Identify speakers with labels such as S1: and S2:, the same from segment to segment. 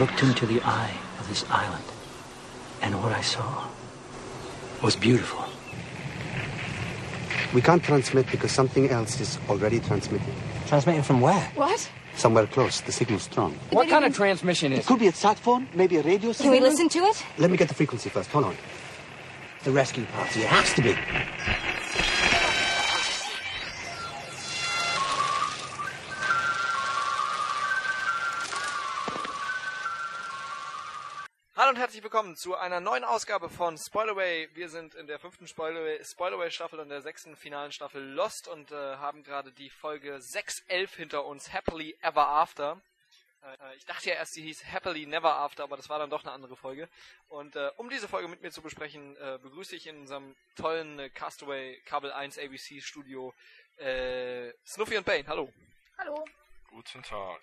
S1: I've looked into the eye of this island, and what I saw was beautiful.
S2: We can't transmit because something else is already transmitting.
S1: Transmitting from where?
S3: What?
S2: Somewhere close, the signal's strong.
S1: What kind of transmission is
S2: It could be a sat phone, maybe a radio signal.
S3: Can we listen to it?
S2: Let me get the frequency first. Hold on.
S1: the rescue party? It has to be.
S4: Willkommen zu einer neuen Ausgabe von Spoilerway. Wir sind in der fünften Spoilerway, Spoilerway Staffel und der sechsten finalen Staffel Lost und äh, haben gerade die Folge 611 hinter uns, Happily Ever After. Äh, ich dachte ja erst, die hieß Happily Never After, aber das war dann doch eine andere Folge. Und äh, um diese Folge mit mir zu besprechen, äh, begrüße ich in unserem tollen äh, Castaway Kabel 1 ABC Studio äh, Snuffy und Bane. Hallo.
S3: Hallo.
S5: Guten Tag.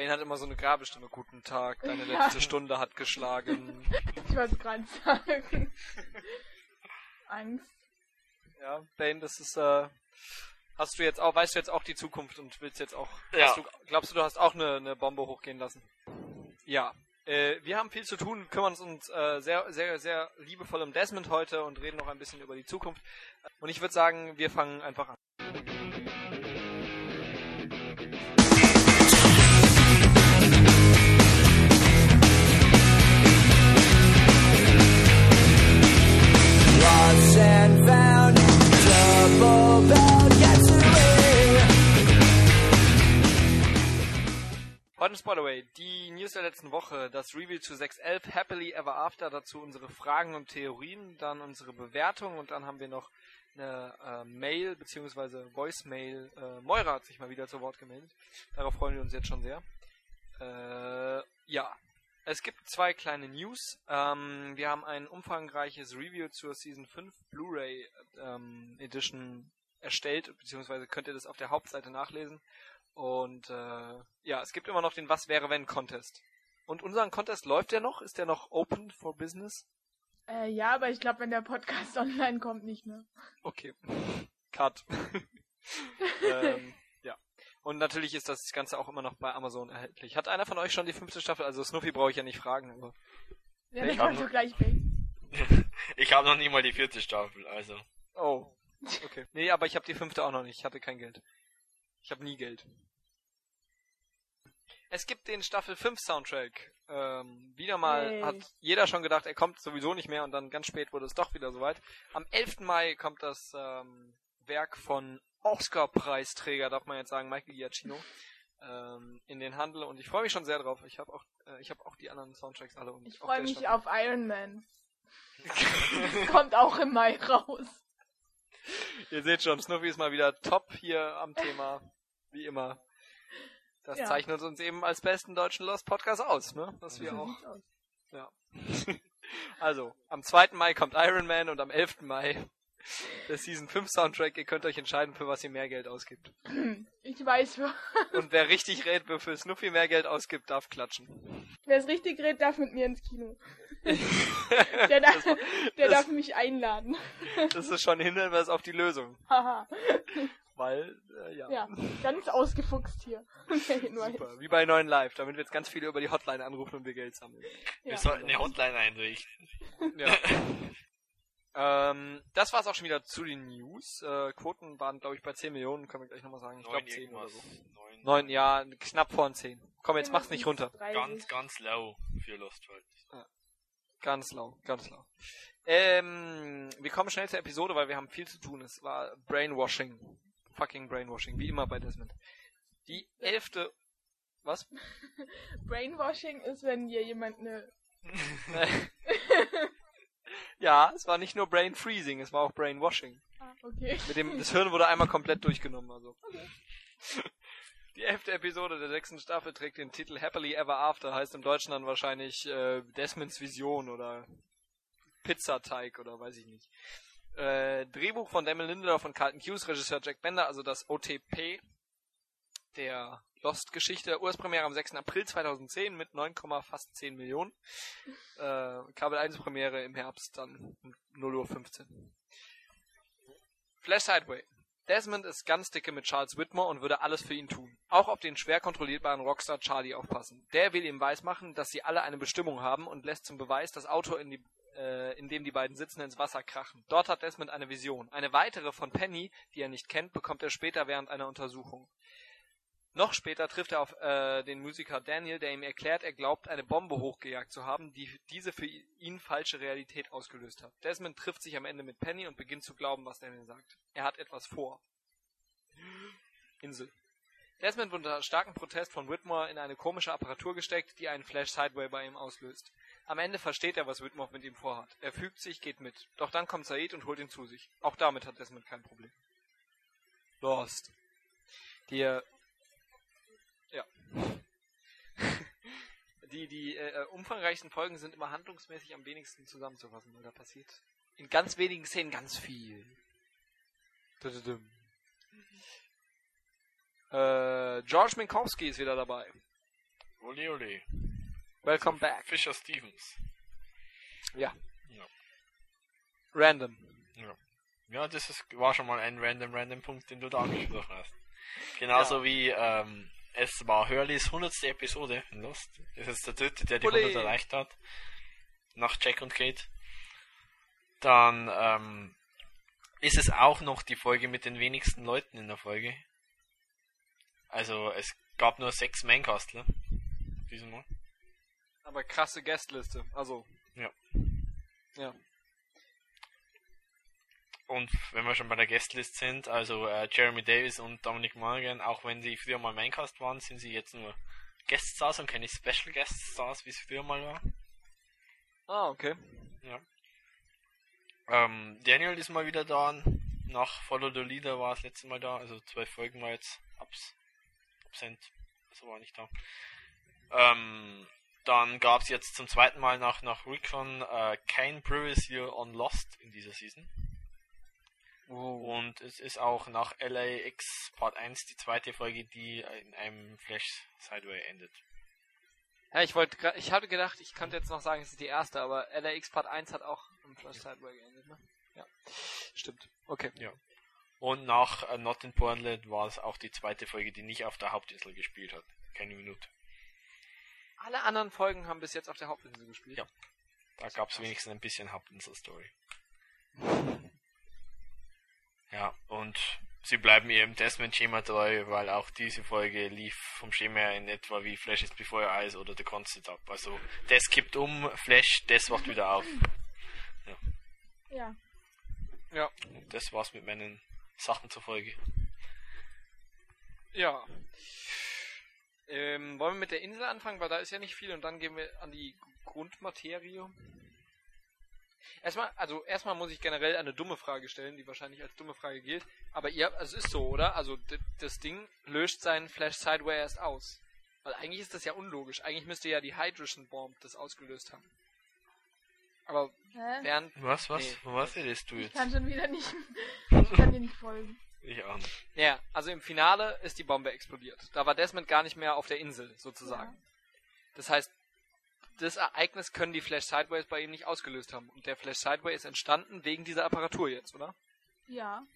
S4: Bane hat immer so eine Grabestimme. Guten Tag, deine
S6: Ja.
S4: letzte Stunde hat geschlagen.
S6: Ich wollte gerade sagen. Angst.
S4: Ja, Bane, das ist, äh, hast du jetzt auch, weißt du jetzt auch die Zukunft und willst jetzt auch,
S5: Ja.
S4: hast du, glaubst du, du hast auch eine, eine Bombe hochgehen lassen? Ja. Äh, wir haben viel zu tun, kümmern uns äh, sehr, sehr, sehr liebevoll um Desmond heute und reden noch ein bisschen über die Zukunft. Und ich würde sagen, wir fangen einfach an. Heute in Spoilerway, die News der letzten Woche, das Review zu 611, Happily Ever After, dazu unsere Fragen und Theorien, dann unsere Bewertung und dann haben wir noch eine äh, Mail bzw. Voicemail. Äh, Moira hat sich mal wieder zu Wort gemeldet. Darauf freuen wir uns jetzt schon sehr. Äh, ja, es gibt zwei kleine News. Ähm, wir haben ein umfangreiches Review zur Season 5 Blu-ray ähm, Edition erstellt, beziehungsweise könnt ihr das auf der Hauptseite nachlesen. Und äh, ja, es gibt immer noch den Was wäre wenn Contest. Und unseren Contest läuft der noch? Ist der noch open for business?
S6: Äh, ja, aber ich glaube, wenn der Podcast online kommt, nicht mehr.
S4: Okay. Cut. ähm, ja. Und natürlich ist das Ganze auch immer noch bei Amazon erhältlich. Hat einer von euch schon die fünfte Staffel? Also Snoopy brauche ich ja nicht fragen, aber.
S6: Ja,
S4: Ich
S6: dann
S4: hab
S6: kannst du
S4: noch-
S6: gleich weg.
S5: Ich habe noch nicht mal die vierte Staffel, also.
S4: Oh. Okay. Nee, aber ich habe die fünfte auch noch nicht. Ich hatte kein Geld. Ich habe nie Geld. Es gibt den Staffel 5 Soundtrack. Ähm, wieder mal
S6: Yay.
S4: hat jeder schon gedacht, er kommt sowieso nicht mehr und dann ganz spät wurde es doch wieder soweit. Am 11. Mai kommt das ähm, Werk von Oscar-Preisträger, darf man jetzt sagen, Michael Giacchino, ähm, in den Handel und ich freue mich schon sehr drauf. Ich habe auch, äh, ich habe auch die anderen Soundtracks alle und
S6: Ich freue mich
S4: Staffel-
S6: auf Iron Man. Kommt auch im Mai raus.
S4: Ihr seht schon, Snuffy ist mal wieder top hier am Thema, wie immer. Das
S6: Ja.
S4: zeichnet uns eben als besten deutschen Lost Podcast aus, ne? Dass wir auch, ja. also, am 2. Mai kommt Iron Man und am 11. Mai der Season 5 Soundtrack. Ihr könnt euch entscheiden, für was ihr mehr Geld ausgibt.
S6: Ich weiß, wer
S4: Und wer richtig redet, wer für Snuffy mehr Geld ausgibt, darf klatschen.
S6: es richtig redet, darf mit mir ins Kino. Der, darf, der
S4: das-
S6: darf mich einladen.
S4: Das ist schon ein Hinweis auf die Lösung.
S6: Haha.
S4: Weil, äh, ja.
S6: ja, ganz ausgefuchst hier.
S4: Super. Wie bei neuen Live, damit wir jetzt ganz viele über die Hotline anrufen und wir Geld sammeln.
S6: Ja.
S5: Wir sollten eine Hotline einrichten.
S4: Ja. ähm, das war's auch schon wieder zu den News. Äh, Quoten waren, glaube ich, bei 10 Millionen, können wir gleich nochmal sagen. Ich
S5: Neun
S4: glaube 10 oder
S5: irgendwas.
S4: so.
S5: Neun.
S4: 9, ja, knapp vor 10. Komm, jetzt mach's nicht runter.
S6: 30.
S5: Ganz, ganz low für Lost World.
S4: Ganz lau, ganz lau. Ähm, wir kommen schnell zur Episode, weil wir haben viel zu tun. Es war Brainwashing. Fucking Brainwashing, wie immer bei Desmond. Die elfte... Was?
S6: Brainwashing ist, wenn dir jemand eine.
S4: ja, es war nicht nur Brain Freezing, es war auch Brainwashing.
S6: Ah, okay.
S4: Mit dem, das Hirn wurde einmal komplett durchgenommen, also. Die elfte Episode der sechsten Staffel trägt den Titel Happily Ever After, heißt im Deutschen dann wahrscheinlich äh, Desmonds Vision oder Pizzateig oder weiß ich nicht. Äh, Drehbuch von Damon Lindelof und Carlton Hughes, Regisseur Jack Bender, also das OTP der Lost-Geschichte. Urspremiere am 6. April 2010 mit 9, fast 10 Millionen. Äh, Kabel 1 Premiere im Herbst dann um 0 Uhr 15. Flash Sideway. Desmond ist ganz dicke mit Charles Whitmore und würde alles für ihn tun. Auch auf den schwer kontrollierbaren Rockstar Charlie aufpassen. Der will ihm weismachen, dass sie alle eine Bestimmung haben und lässt zum Beweis das Auto, in, die, äh, in dem die beiden sitzen, ins Wasser krachen. Dort hat Desmond eine Vision. Eine weitere von Penny, die er nicht kennt, bekommt er später während einer Untersuchung. Noch später trifft er auf äh, den Musiker Daniel, der ihm erklärt, er glaubt, eine Bombe hochgejagt zu haben, die diese für ihn falsche Realität ausgelöst hat. Desmond trifft sich am Ende mit Penny und beginnt zu glauben, was Daniel sagt. Er hat etwas vor. Insel. Desmond wird unter starkem Protest von Whitmore in eine komische Apparatur gesteckt, die einen Flash Sideway bei ihm auslöst. Am Ende versteht er, was Whitmore mit ihm vorhat. Er fügt sich, geht mit. Doch dann kommt Said und holt ihn zu sich. Auch damit hat Desmond kein Problem. Lost. Die. Die, die äh, umfangreichsten Folgen sind immer handlungsmäßig am wenigsten zusammenzufassen, weil da passiert in ganz wenigen Szenen ganz viel. Äh, George Minkowski ist wieder dabei.
S5: Ole ole.
S4: Welcome back.
S5: Fischer Stevens.
S4: Ja.
S5: Ja.
S4: Random.
S5: Ja. Ja, das ist, war schon mal ein random, random Punkt, den du da angesprochen hast. Genauso
S4: Ja.
S5: wie, ähm, es war Hurleys 100. Episode in Lost. Das ist der dritte, der die
S4: Ole.
S5: 100 erreicht hat. Nach Jack und Kate. Dann, ähm, ist es auch noch die Folge mit den wenigsten Leuten in der Folge. Also, es gab nur sechs Maincastler. Diesmal.
S4: Aber krasse Guestliste. Also.
S5: Ja.
S4: Ja.
S5: Und wenn wir schon bei der Guestlist sind, also äh, Jeremy Davis und Dominic Monaghan, auch wenn sie früher mal Maincast waren, sind sie jetzt nur Guest Stars und keine Special Guest Stars, wie es früher mal war.
S4: Ah, okay.
S5: Ja. Ähm, Daniel ist mal wieder da. Nach Follow the Leader war das letzte Mal da, also zwei Folgen war jetzt abs absent. Also war nicht da. Ähm, dann gab es jetzt zum zweiten Mal nach, nach Recon äh, kein Previous Year on Lost in dieser Season.
S4: Wow.
S5: Und es ist auch nach LAX Part 1 die zweite Folge, die in einem Flash Sideway endet.
S4: Ja, ich wollte ich hatte gedacht, ich könnte jetzt noch sagen, es ist die erste, aber LAX Part 1 hat auch im Flash Sideway geendet, ne? Ja. Stimmt. Okay.
S5: Und nach äh, Not in Portland war es auch die zweite Folge, die nicht auf der Hauptinsel gespielt hat. Keine Minute.
S4: Alle anderen Folgen haben bis jetzt auf der Hauptinsel gespielt.
S5: Ja. Da gab es wenigstens ein bisschen Hauptinsel-Story. Ja, und sie bleiben ihrem Desmond-Schema treu, weil auch diese Folge lief vom Schema her in etwa wie Flash is Before Your Eyes oder The Constant ab. Also, das kippt um, Flash, das wacht wieder auf.
S6: Ja.
S4: Ja.
S5: Und das war's mit meinen Sachen zur Folge.
S4: Ja. Ähm, wollen wir mit der Insel anfangen, weil da ist ja nicht viel und dann gehen wir an die Grundmaterie. Erstmal, also erstmal muss ich generell eine dumme Frage stellen, die wahrscheinlich als dumme Frage gilt. Aber ihr, also es ist so, oder? Also das Ding löscht seinen Flash Sideway erst aus. Weil eigentlich ist das ja unlogisch. Eigentlich müsste ja die Hydrogen Bomb das ausgelöst haben. Aber
S6: Hä?
S4: während
S5: Was, was?
S4: Nee.
S5: Was redest du
S6: Ich
S5: jetzt?
S6: kann schon wieder nicht. Ich kann dir nicht folgen.
S5: Ich auch nicht.
S4: Ja, also im Finale ist die Bombe explodiert. Da war Desmond gar nicht mehr auf der Insel, sozusagen. Das heißt, das Ereignis können die Flash Sideways bei ihm nicht ausgelöst haben. Und der Flash Sideway ist entstanden wegen dieser Apparatur jetzt, oder?
S6: Ja.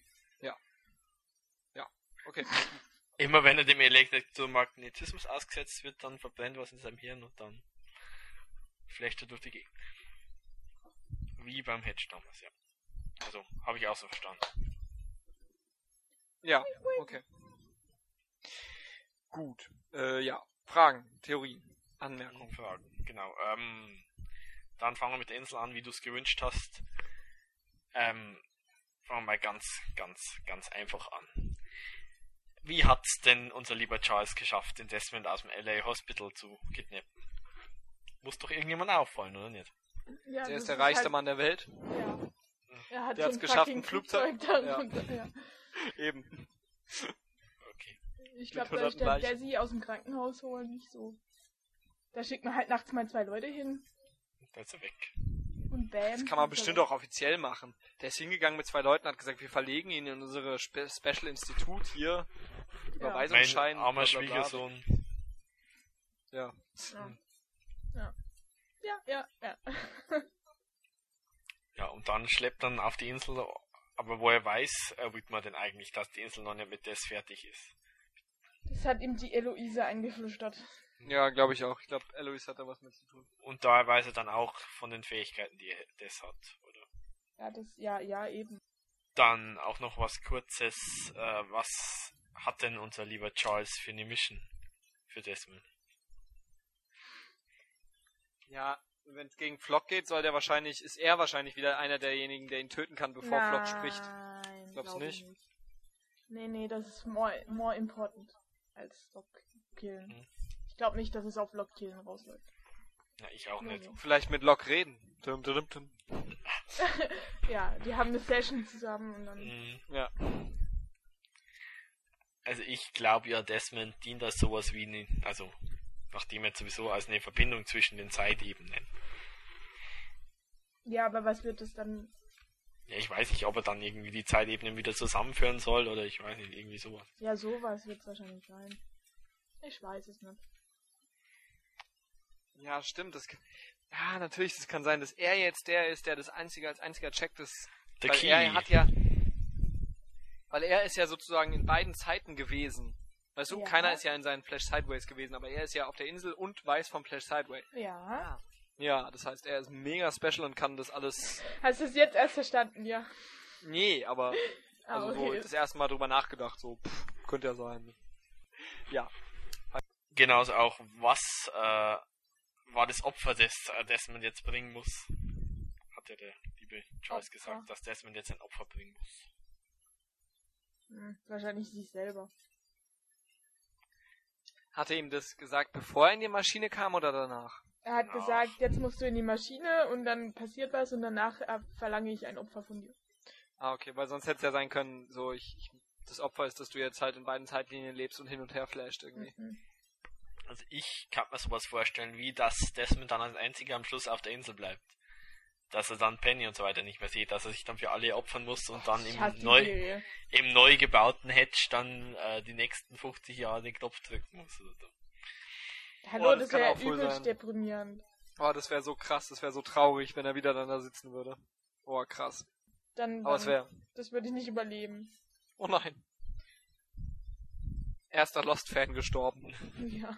S4: Okay.
S5: Immer wenn er dem Elektromagnetismus ausgesetzt wird, dann verbrennt was in seinem Hirn und dann flecht er durch die Gegend. Wie beim Hedge damals, ja. Also, habe ich auch so verstanden.
S4: Ja, okay. Gut. Äh, ja. Fragen, Theorien, Anmerkungen.
S5: Fragen, genau. Ähm, dann fangen wir mit der Insel an, wie du es gewünscht hast. Ähm, fangen wir mal ganz, ganz, ganz einfach an. Wie hat's denn unser lieber Charles geschafft, den Desmond aus dem LA Hospital zu kidnappen? Muss doch irgendjemand auffallen, oder nicht?
S6: ja
S4: Der ist der reichste
S6: halt,
S4: Mann der Welt.
S6: Ja. Er hat
S4: Der hat's geschafft, ein Flugzeug-
S6: darunter. Ja.
S4: Eben.
S5: Okay.
S6: Ich glaube, da ist der. Desi aus dem Krankenhaus holen nicht so. Da schickt man halt nachts mal zwei Leute hin
S5: Da ist er weg.
S6: und bam.
S4: Das kann man
S6: er
S4: bestimmt auch offiziell machen. Der ist hingegangen mit zwei Leuten, hat gesagt, wir verlegen ihn in unsere Spe Special Institut hier.
S5: Mein
S4: Überweisungsschein.
S5: armer
S4: bla, bla, bla.
S5: Schwiegersohn.
S4: Ja.
S6: Ja, ja, ja.
S5: Ja, und dann schleppt dann auf die Insel Aber woher weiß äh, Whitmer denn eigentlich, dass die Insel noch nicht mit Des fertig ist?
S6: Das hat ihm die Eloise eingeflüstert.
S4: Ja, glaube ich auch. Ich glaube, Eloise hat da was mit zu tun.
S5: Und daher weiß er dann auch von den Fähigkeiten, die Des hat, oder?
S6: Ja, das, ja, ja, eben.
S5: Dann auch noch was kurzes, äh, was hat denn unser lieber Charles für eine Mission für Desmond?
S4: Ja, wenn es gegen Flock geht, soll der wahrscheinlich, ist er wahrscheinlich wieder einer derjenigen, der ihn töten kann, bevor Flock spricht.
S6: Nein,
S4: Glaubst du
S6: glaub ich
S4: nicht?
S6: Nee, nee, das ist more, more important als Lock killen.
S5: Hm.
S6: Ich glaube nicht, dass es auf Lock killen rausläuft.
S5: Ja, ich auch nicht.
S6: nee.
S4: Vielleicht mit Lock reden. Dum, dum, dum.
S6: Ja, die haben eine Session zusammen und dann.
S5: Mhm.
S4: Ja.
S5: Also ich glaube ja, Desmond dient als sowas wie eine, also nachdem er sowieso als eine Verbindung zwischen den Zeitebenen.
S6: Ja, aber was wird es dann?
S5: Ja, ich weiß nicht, ob er dann irgendwie die Zeitebenen wieder zusammenführen soll oder ich weiß nicht, irgendwie sowas.
S6: Ja, sowas wird es wahrscheinlich sein. Ich weiß es nicht.
S4: Ja, stimmt. Das, ja, natürlich, das kann sein, dass er jetzt der ist, der das einzige als einziger checkt, das
S5: Der
S4: weil
S5: Key.
S4: er hat ja, weil er ist ja sozusagen in beiden Zeiten gewesen. Weißt du,
S6: Ja.
S4: keiner ist ja in seinen Flash Sideways gewesen, aber er ist ja auf der Insel und weiß vom Flash Sideway.
S6: Ja.
S4: Ja, das heißt, er ist mega special und kann das alles.
S6: Hast du es jetzt erst verstanden, ja?
S4: Nee, aber
S6: Ah,
S4: also so
S6: okay.
S4: das erste Mal drüber nachgedacht, so pff, könnte ja sein. Ja,
S5: Genauso auch, was äh, war das Opfer, das äh, Desmond jetzt bringen muss? Hat ja der liebe Charles
S6: Opfer.
S5: gesagt, dass Desmond jetzt ein Opfer bringen muss.
S6: Hm, wahrscheinlich sich selber.
S4: hatte ihm das gesagt, bevor er in die Maschine kam oder danach?
S6: Er hat
S5: Ach.
S6: gesagt, jetzt musst du in die Maschine und dann passiert was und danach äh, verlange ich ein Opfer von dir.
S4: Ah, okay, weil sonst hätte es ja sein können, so ich, ich das Opfer ist, dass du jetzt halt in beiden Zeitlinien lebst und hin und her flasht irgendwie.
S6: Mhm.
S5: Also ich kann mir sowas vorstellen, wie dass Desmond dann als einziger am Schluss auf der Insel bleibt. Dass er dann Penny und so weiter nicht mehr sieht, dass er sich dann für alle opfern muss und dann im, neu, im neu gebauten Hedge dann äh, die nächsten 50 Jahre den Knopf drücken muss. Oder so.
S6: Hallo,
S4: das
S6: das,
S4: kann
S6: wäre übelst
S4: sein.
S6: deprimierend.
S4: Oh, das wäre so krass, das wäre so traurig, wenn er wieder dann da sitzen würde. Oh, krass.
S6: Dann,
S4: Aber es
S6: das würde ich nicht überleben.
S4: Oh nein. Erster Lost-Fan gestorben.
S6: Ja.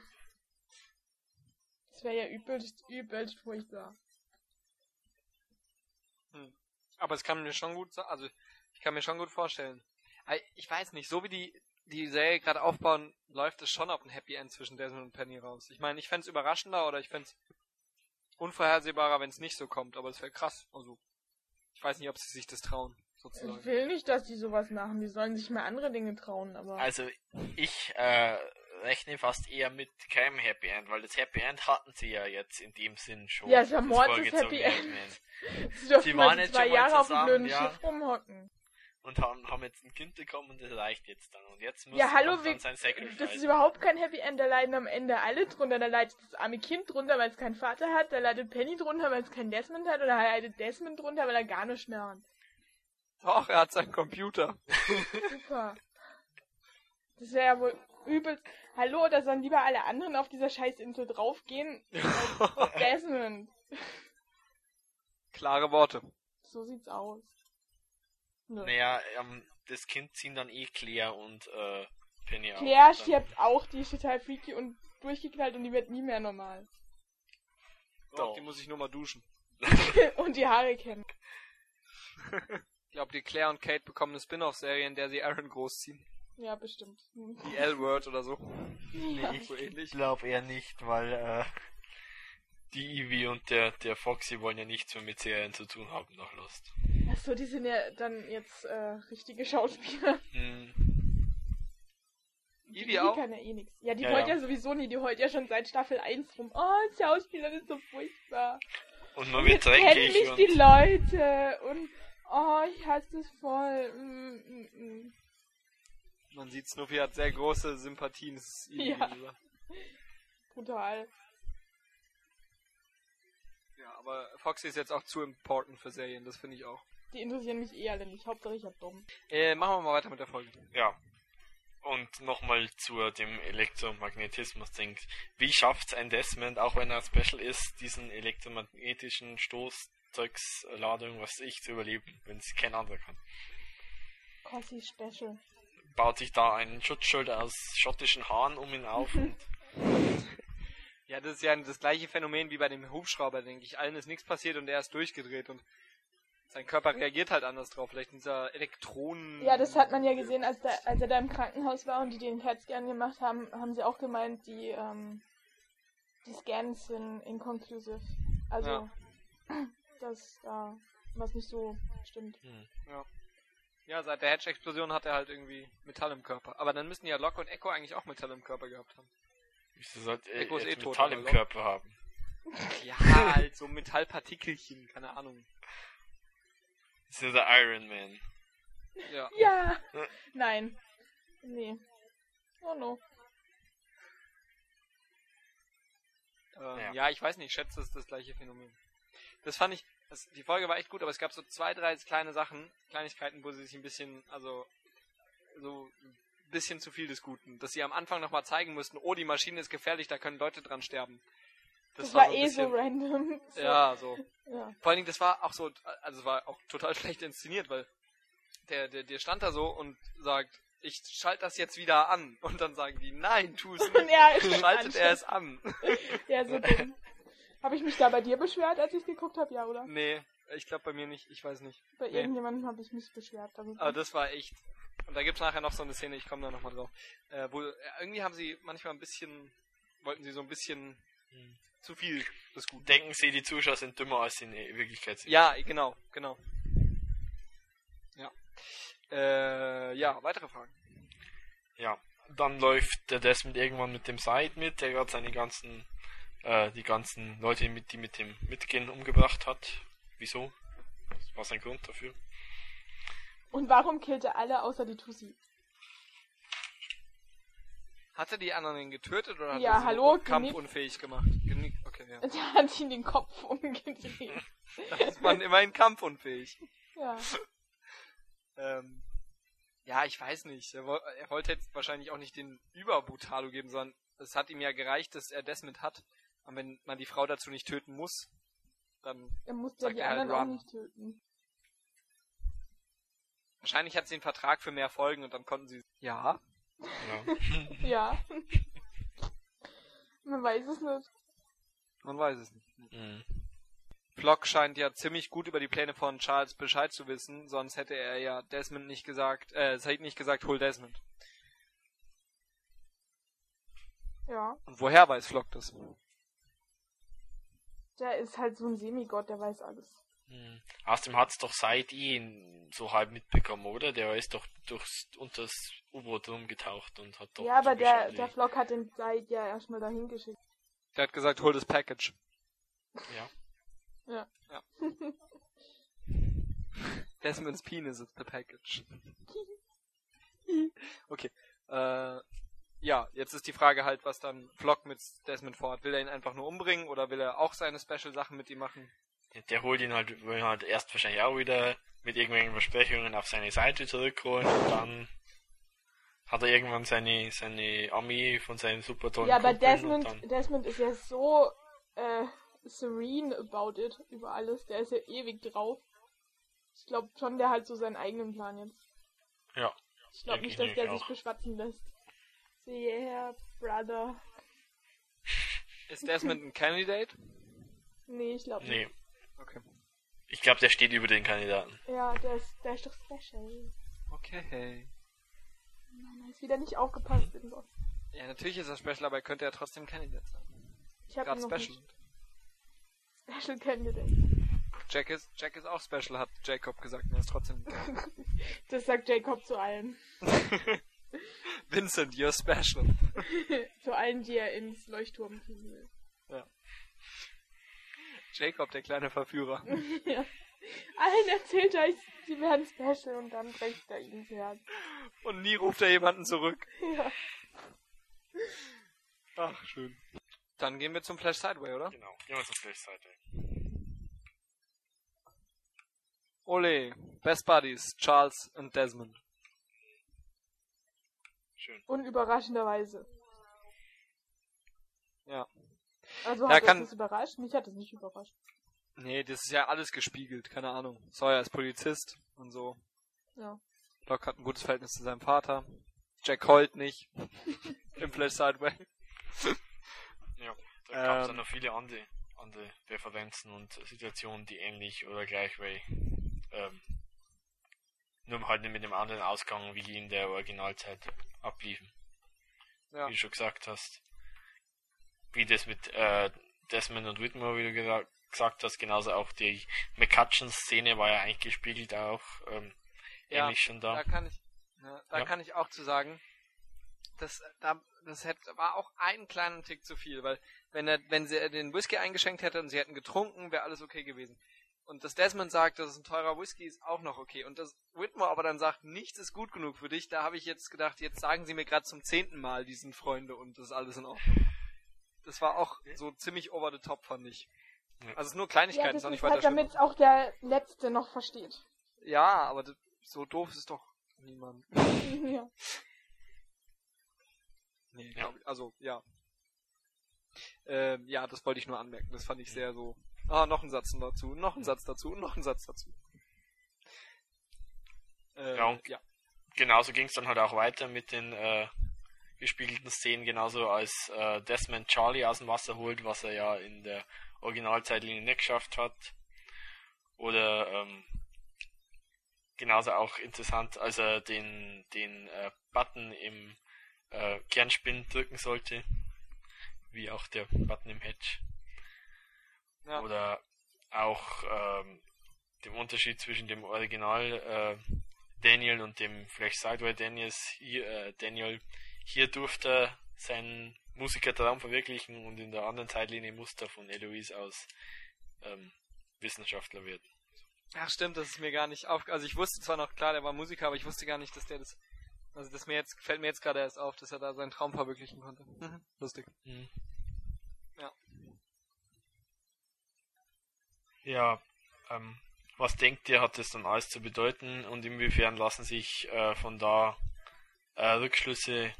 S6: Das wäre ja übelst, übelst furchtbar.
S4: Aber es kann mir schon gut, also ich kann mir schon gut vorstellen. Ich weiß nicht, so wie die die Serie gerade aufbauen, läuft es schon auf ein Happy End zwischen Desmond und Penny raus. Ich meine, ich fänd's überraschender oder ich fänd's unvorhersehbarer, wenn es nicht so kommt, aber es wäre krass. Also ich weiß nicht, ob sie sich das trauen,
S6: Ich
S4: sozusagen.
S6: will nicht, dass die sowas machen. Die sollen sich mal andere Dinge trauen, aber.
S5: Also ich äh, rechne fast eher mit keinem Happy End, weil das Happy End hatten sie ja jetzt in dem Sinn schon.
S6: Ja,
S5: das vorgezogene
S6: Happy
S5: End.
S6: sie
S5: waren jetzt
S6: zwei
S5: schon
S6: Jahre auf dem blöden
S5: ja.
S6: Schiff rumhocken.
S5: Und haben, haben jetzt ein Kind bekommen und das reicht jetzt dann. Und jetzt muss
S6: Ja, hallo, wir,
S5: sein Sacrifice.
S6: das ist überhaupt kein Happy End. Da leiden am Ende alle drunter. Da leidet das arme Kind drunter, weil es keinen Vater hat. Da leidet Penny drunter, weil es keinen Desmond hat. Oder da leidet Desmond drunter, weil er gar nichts mehr hat.
S4: Doch, er hat seinen Computer.
S6: Super. Das wäre ja wohl übelst. Hallo, da sollen lieber alle anderen auf dieser Scheißinsel draufgehen. Desmond.
S4: Klare Worte.
S6: So sieht's aus. Nö.
S5: Naja, ähm, das Kind ziehen dann eh Claire und äh, Penny auf.
S6: Claire
S5: Dann-
S6: stirbt auch, die ist total freaky und durchgeknallt und die wird nie mehr normal.
S4: Ich glaub,
S5: Doch.
S4: die muss ich nur mal duschen.
S6: und die Haare kämmen.
S4: Ich glaube, die Claire und Kate bekommen eine Spin-off-Serie, in der sie Aaron großziehen.
S6: Ja, bestimmt. Hm.
S4: Die L-Word oder so.
S6: Ja.
S5: ich
S4: so ähnlich.
S5: glaube eher nicht, weil äh, die Evie und der, der Foxy wollen ja nichts mehr mit Serien zu tun haben nach Lost.
S6: Achso, die sind ja dann jetzt äh, richtige Schauspieler.
S5: Hm,
S4: Evie
S6: die
S4: auch?
S6: kann ja eh nix. Ja, die
S5: Ja,
S6: heult
S5: ja.
S6: ja. sowieso nie. Die heult ja schon seit Staffel 1 rum. Oh, Schauspieler, ist so furchtbar.
S5: Und man wird
S6: jetzt kennen
S5: dreckig
S6: mich
S5: und
S6: die Leute. Und oh, ich hasse das voll. Mm, mm, mm.
S4: Man sieht, Snoopy hat sehr große Sympathien. Evie
S6: Ja.
S4: gegenüber.
S6: Brutal.
S4: Ja, aber Foxy ist jetzt auch zu important für Serien, das finde ich auch.
S6: Die interessieren mich eh alle nicht. Hauptsache ich hab dumm.
S4: Äh, machen wir mal weiter mit der Folge.
S5: ja. Und nochmal zu dem Elektromagnetismus-Ding. Wie schafft ein Desmond, auch wenn er special ist, diesen elektromagnetischen Stoßzeugsladung, was ich, zu überleben, wenn es kein anderer kann?
S6: Cossi Special.
S5: Baut sich da einen Schutzschild aus schottischen Haaren um ihn auf und
S4: Ja, das ist ja das gleiche Phänomen wie bei dem Hubschrauber, denke ich. Allen ist nichts passiert und er ist durchgedreht und sein Körper reagiert halt anders drauf. Vielleicht dieser Elektronen...
S6: Ja, das hat man ja gesehen, als, da, als er da im Krankenhaus war und die den CAT-Scan gemacht haben, haben sie auch gemeint, die, ähm, die Scans sind inconclusive. Also, dass da was nicht so stimmt.
S4: Ja, seit der Hedge-Explosion hat er halt irgendwie Metall im Körper. Aber dann müssen ja Locke und Echo eigentlich auch Metall im Körper gehabt haben.
S5: wieso sollte er
S4: Echo ist eh tot,
S5: Metall im. Körper haben?
S4: Ja, halt so Metallpartikelchen, keine Ahnung.
S5: Ist ja der Iron Man.
S4: Ja.
S6: Ja! Nein. Nee. Oh no.
S4: Ähm,
S5: Ja.
S4: ja. ich weiß nicht, ich schätze, das ist das gleiche Phänomen. Das fand ich, das, die Folge war echt gut, aber es gab so zwei, drei kleine Sachen, Kleinigkeiten, wo sie sich ein bisschen, also, so ein bisschen zu viel des Guten. Dass sie am Anfang nochmal zeigen mussten, oh, die Maschine ist gefährlich, da können Leute dran sterben.
S6: Das, war,
S4: ein
S6: eh so
S4: bisschen-
S6: random. So.
S4: Ja, so.
S6: ja.
S4: Vor allen Dingen, das war auch so, also es war auch total schlecht inszeniert, weil der, der, der stand da so und sagt, ich schalte das jetzt wieder an. Und dann sagen die, nein, tu es nicht.
S6: Ja,
S4: Schaltet er es an.
S6: Ja, so dumm. Habe ich mich da bei dir beschwert, als ich geguckt habe? Ja, oder?
S4: nee, ich glaube bei mir nicht, ich weiß nicht.
S6: Bei
S4: Nee.
S6: irgendjemandem habe ich mich beschwert. darüber.
S4: Aber das war echt. Und da gibt's nachher noch so eine Szene, ich komme da nochmal drauf. Äh, wo äh, irgendwie haben sie manchmal ein bisschen, wollten sie so ein bisschen
S5: Hm.
S4: zu viel des Guten.
S5: Denken Sie, die Zuschauer sind dümmer als sie in Wirklichkeit sind.
S4: Ja, genau, genau. Ja. Äh, ja, weitere Fragen.
S5: Ja. Dann läuft der Desmond irgendwann mit dem Side mit, der gerade seine ganzen, äh, die ganzen Leute, mit, die mit dem Mitgehen umgebracht hat. Wieso? Was war sein Grund dafür?
S6: Und warum killt er alle außer die Tussi?
S4: Hat er die anderen getötet oder hat
S6: Ja,
S4: er sie
S6: hallo,
S4: kampfunfähig gemacht? Okay, ja.
S6: Der hat ihn den Kopf umgedreht.
S4: Das war immerhin kampfunfähig.
S6: ja.
S4: Ähm, ja, ich weiß nicht. Er, woll- er wollte jetzt wahrscheinlich auch nicht den Über-Brutalo geben, sondern es hat ihm ja gereicht, dass er Desmond hat. Und wenn man die Frau dazu nicht töten muss, dann
S6: Er musste ja die
S4: er halt
S6: anderen auch
S4: run.
S6: nicht töten.
S4: wahrscheinlich hat sie einen Vertrag für mehr Folgen und dann konnten sie. Ja.
S5: Ja.
S6: Ja. Man weiß es nicht.
S4: Man weiß es nicht.
S5: Mhm.
S4: Flock scheint ja ziemlich gut über die Pläne von Charles Bescheid zu wissen, sonst hätte er ja Desmond nicht gesagt, äh, Said nicht gesagt, hol Desmond.
S6: Ja.
S4: Und woher weiß Flock das?
S6: Der ist halt so ein Semigott, der weiß alles.
S5: Mhm. Außerdem hat's doch seit ihn so halb mitbekommen, oder? Der ist doch durchs unters U-Boot rumgetaucht und hat doch
S6: ja, aber der, der Flock hat den Zeit ja erstmal dahin geschickt.
S4: Der hat gesagt, hol das Package.
S5: Ja.
S6: Ja.
S4: Ja. Desmond's penis is the package. Okay. Äh, ja, jetzt ist die Frage halt, was dann Flock mit Desmond vorhat. Will er ihn einfach nur umbringen oder will er auch seine Special-Sachen mit ihm machen?
S5: Der holt ihn halt, will ihn halt erst wahrscheinlich auch wieder mit irgendwelchen Versprechungen auf seine Seite zurückholen und dann hat er irgendwann seine, seine Armee von seinen super tollen
S6: Ja, aber Desmond, Desmond ist ja so äh, serene about it, über alles. Der ist ja ewig drauf. Ich glaube schon, der hat so seinen eigenen Plan jetzt.
S5: ja,
S6: Ich glaube nicht,
S5: ich
S6: dass der sich
S5: auch.
S6: beschwatzen lässt. Yeah, brother.
S4: Ist Desmond ein Candidate?
S6: Nee, ich glaube
S5: nee.
S6: nicht.
S4: Okay.
S5: Ich glaube, der steht über den Kandidaten.
S6: Ja, der ist, der ist doch special.
S4: Okay.
S6: Mann, er ist wieder nicht aufgepasst. in Lost.
S4: Ja, natürlich ist er Special, aber er könnte ja trotzdem Candidate sein.
S6: Ich habe
S4: Gerade
S6: noch
S4: Special.
S6: Nicht. Special Candidate.
S4: Jack ist, Jack ist auch Special, hat Jacob gesagt. Er ist trotzdem.
S6: Das sagt Jacob zu allen.
S4: Vincent, you're special.
S6: zu allen, die er ins Leuchtturm kriegen will.
S4: Jacob, der kleine Verführer.
S6: ja. Allen erzählt er, sie werden special und dann bricht er ihnen ins Herz.
S4: Und nie ruft er jemanden zurück.
S6: Ja.
S4: Ach, schön. Dann gehen wir zum Flash Sideway, oder?
S5: Genau. Gehen wir zur Flashseite.
S4: Ole, Best Buddies, Charles und Desmond.
S5: Schön.
S6: Unüberraschenderweise.
S4: Ja.
S6: Also
S4: Ja,
S6: hat
S4: kann-
S6: das überrascht? Mich hat es nicht überrascht.
S4: Nee, das ist ja alles gespiegelt, keine Ahnung. Sawyer ist Polizist und so.
S6: Ja.
S4: Locke hat ein gutes Verhältnis zu seinem Vater. Jack heult nicht. Im Flash Sideway.
S5: Ja, da gab es
S4: Ähm.
S5: dann noch viele andere, andere Referenzen und Situationen, die ähnlich oder gleich way, ähm, nur halt nicht mit dem anderen Ausgang, wie in der Originalzeit abliefen.
S4: Ja.
S5: Wie du schon gesagt hast. Wie das mit äh, Desmond und Whitmore, wie du gesa gesagt hast, genauso auch die McCutcheon-Szene war ja eigentlich gespiegelt auch ähm,
S4: Ja,
S5: ähnlich schon da.
S4: Da kann ich, ja, da
S5: Ja.
S4: kann ich auch zu sagen, das, da, das hätte, war auch einen kleinen Tick zu viel, weil wenn er, wenn sie den Whisky eingeschenkt hätte und sie hätten getrunken, wäre alles okay gewesen. Und dass Desmond sagt, das ist ein teurer Whisky, ist auch noch okay. Und dass Whitmore aber dann sagt, nichts ist gut genug für dich, da habe ich jetzt gedacht, jetzt sagen sie mir gerade zum zehnten Mal, die sind Freunde und das ist alles in Ordnung. Das war auch so ziemlich over the top, fand ich.
S5: Ja.
S4: Also es ist nur
S6: Ja,
S4: Kleinigkeiten,
S6: das
S4: ist auch nicht
S6: ist
S4: weiter
S6: halt, damit auch der Letzte noch versteht.
S4: Ja, aber so doof ist doch niemand.
S6: ja.
S4: Nee,
S5: Ja.
S4: glaub ich. Also, ja. Ähm, ja, das wollte ich nur anmerken. Das fand ich sehr so. Ah, noch ein Satz dazu, noch ein Satz dazu, noch ein Satz dazu. Äh,
S5: Ja, und-
S4: ja.
S5: genauso ging es dann halt auch weiter mit den äh, gespiegelten Szenen, genauso als äh, Desmond Charlie aus dem Wasser holt, was er ja in der Originalzeitlinie nicht geschafft hat. Oder ähm, genauso auch interessant, als er den, den äh, Button im äh, Kernspin drücken sollte, wie auch der Button im Hedge.
S4: Ja.
S5: Oder auch ähm, dem Unterschied zwischen dem Original äh, Daniel und dem Flash Sideway Daniels hier, äh, Daniel. Hier durfte er seinen Musikertraum verwirklichen und in der anderen Zeitlinie musste er von Eloise aus ähm, Wissenschaftler werden.
S4: Ach stimmt, das ist mir gar nicht auf. Also ich wusste zwar noch klar, der war Musiker, aber ich wusste gar nicht, dass der das. Also das mir jetzt fällt mir jetzt gerade erst auf, dass er da seinen Traum verwirklichen konnte. Mhm. Lustig.
S5: Mhm.
S4: Ja.
S5: Ja, ähm, was denkt ihr, hat das dann alles zu bedeuten und inwiefern lassen sich äh, von da äh, Rückschlüsse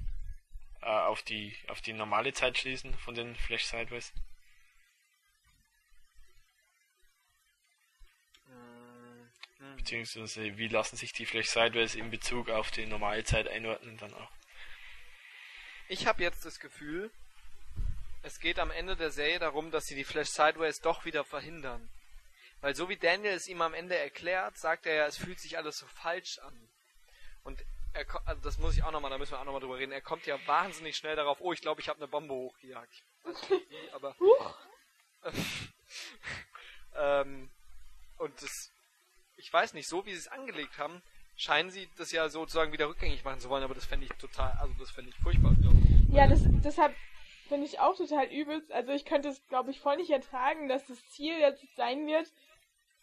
S5: äh, auf die auf die normale Zeit schließen von den Flash Sideways?
S4: Mhm.
S5: Beziehungsweise wie lassen sich die Flash Sideways in Bezug auf die normale Zeit einordnen dann auch?
S4: Ich habe jetzt das Gefühl, es geht am Ende der Serie darum, dass sie die Flash Sideways doch wieder verhindern. Weil so wie Daniel es ihm am Ende erklärt, sagt er ja, es fühlt sich alles so falsch an. Und er, also das muss ich auch nochmal, da müssen wir auch nochmal drüber reden. Er kommt ja wahnsinnig schnell darauf, oh, ich glaube, ich habe eine Bombe hochgejagt. Ich weiß nicht wie, aber ähm, und das, ich weiß nicht, so wie sie es angelegt haben, scheinen sie das ja sozusagen wieder rückgängig machen zu wollen, aber das fände ich total, also das fände ich furchtbar, glaube ich.
S6: Ja, das, deshalb finde ich auch total übelst. Also ich könnte es, glaube ich, voll nicht ertragen, dass das Ziel jetzt sein wird,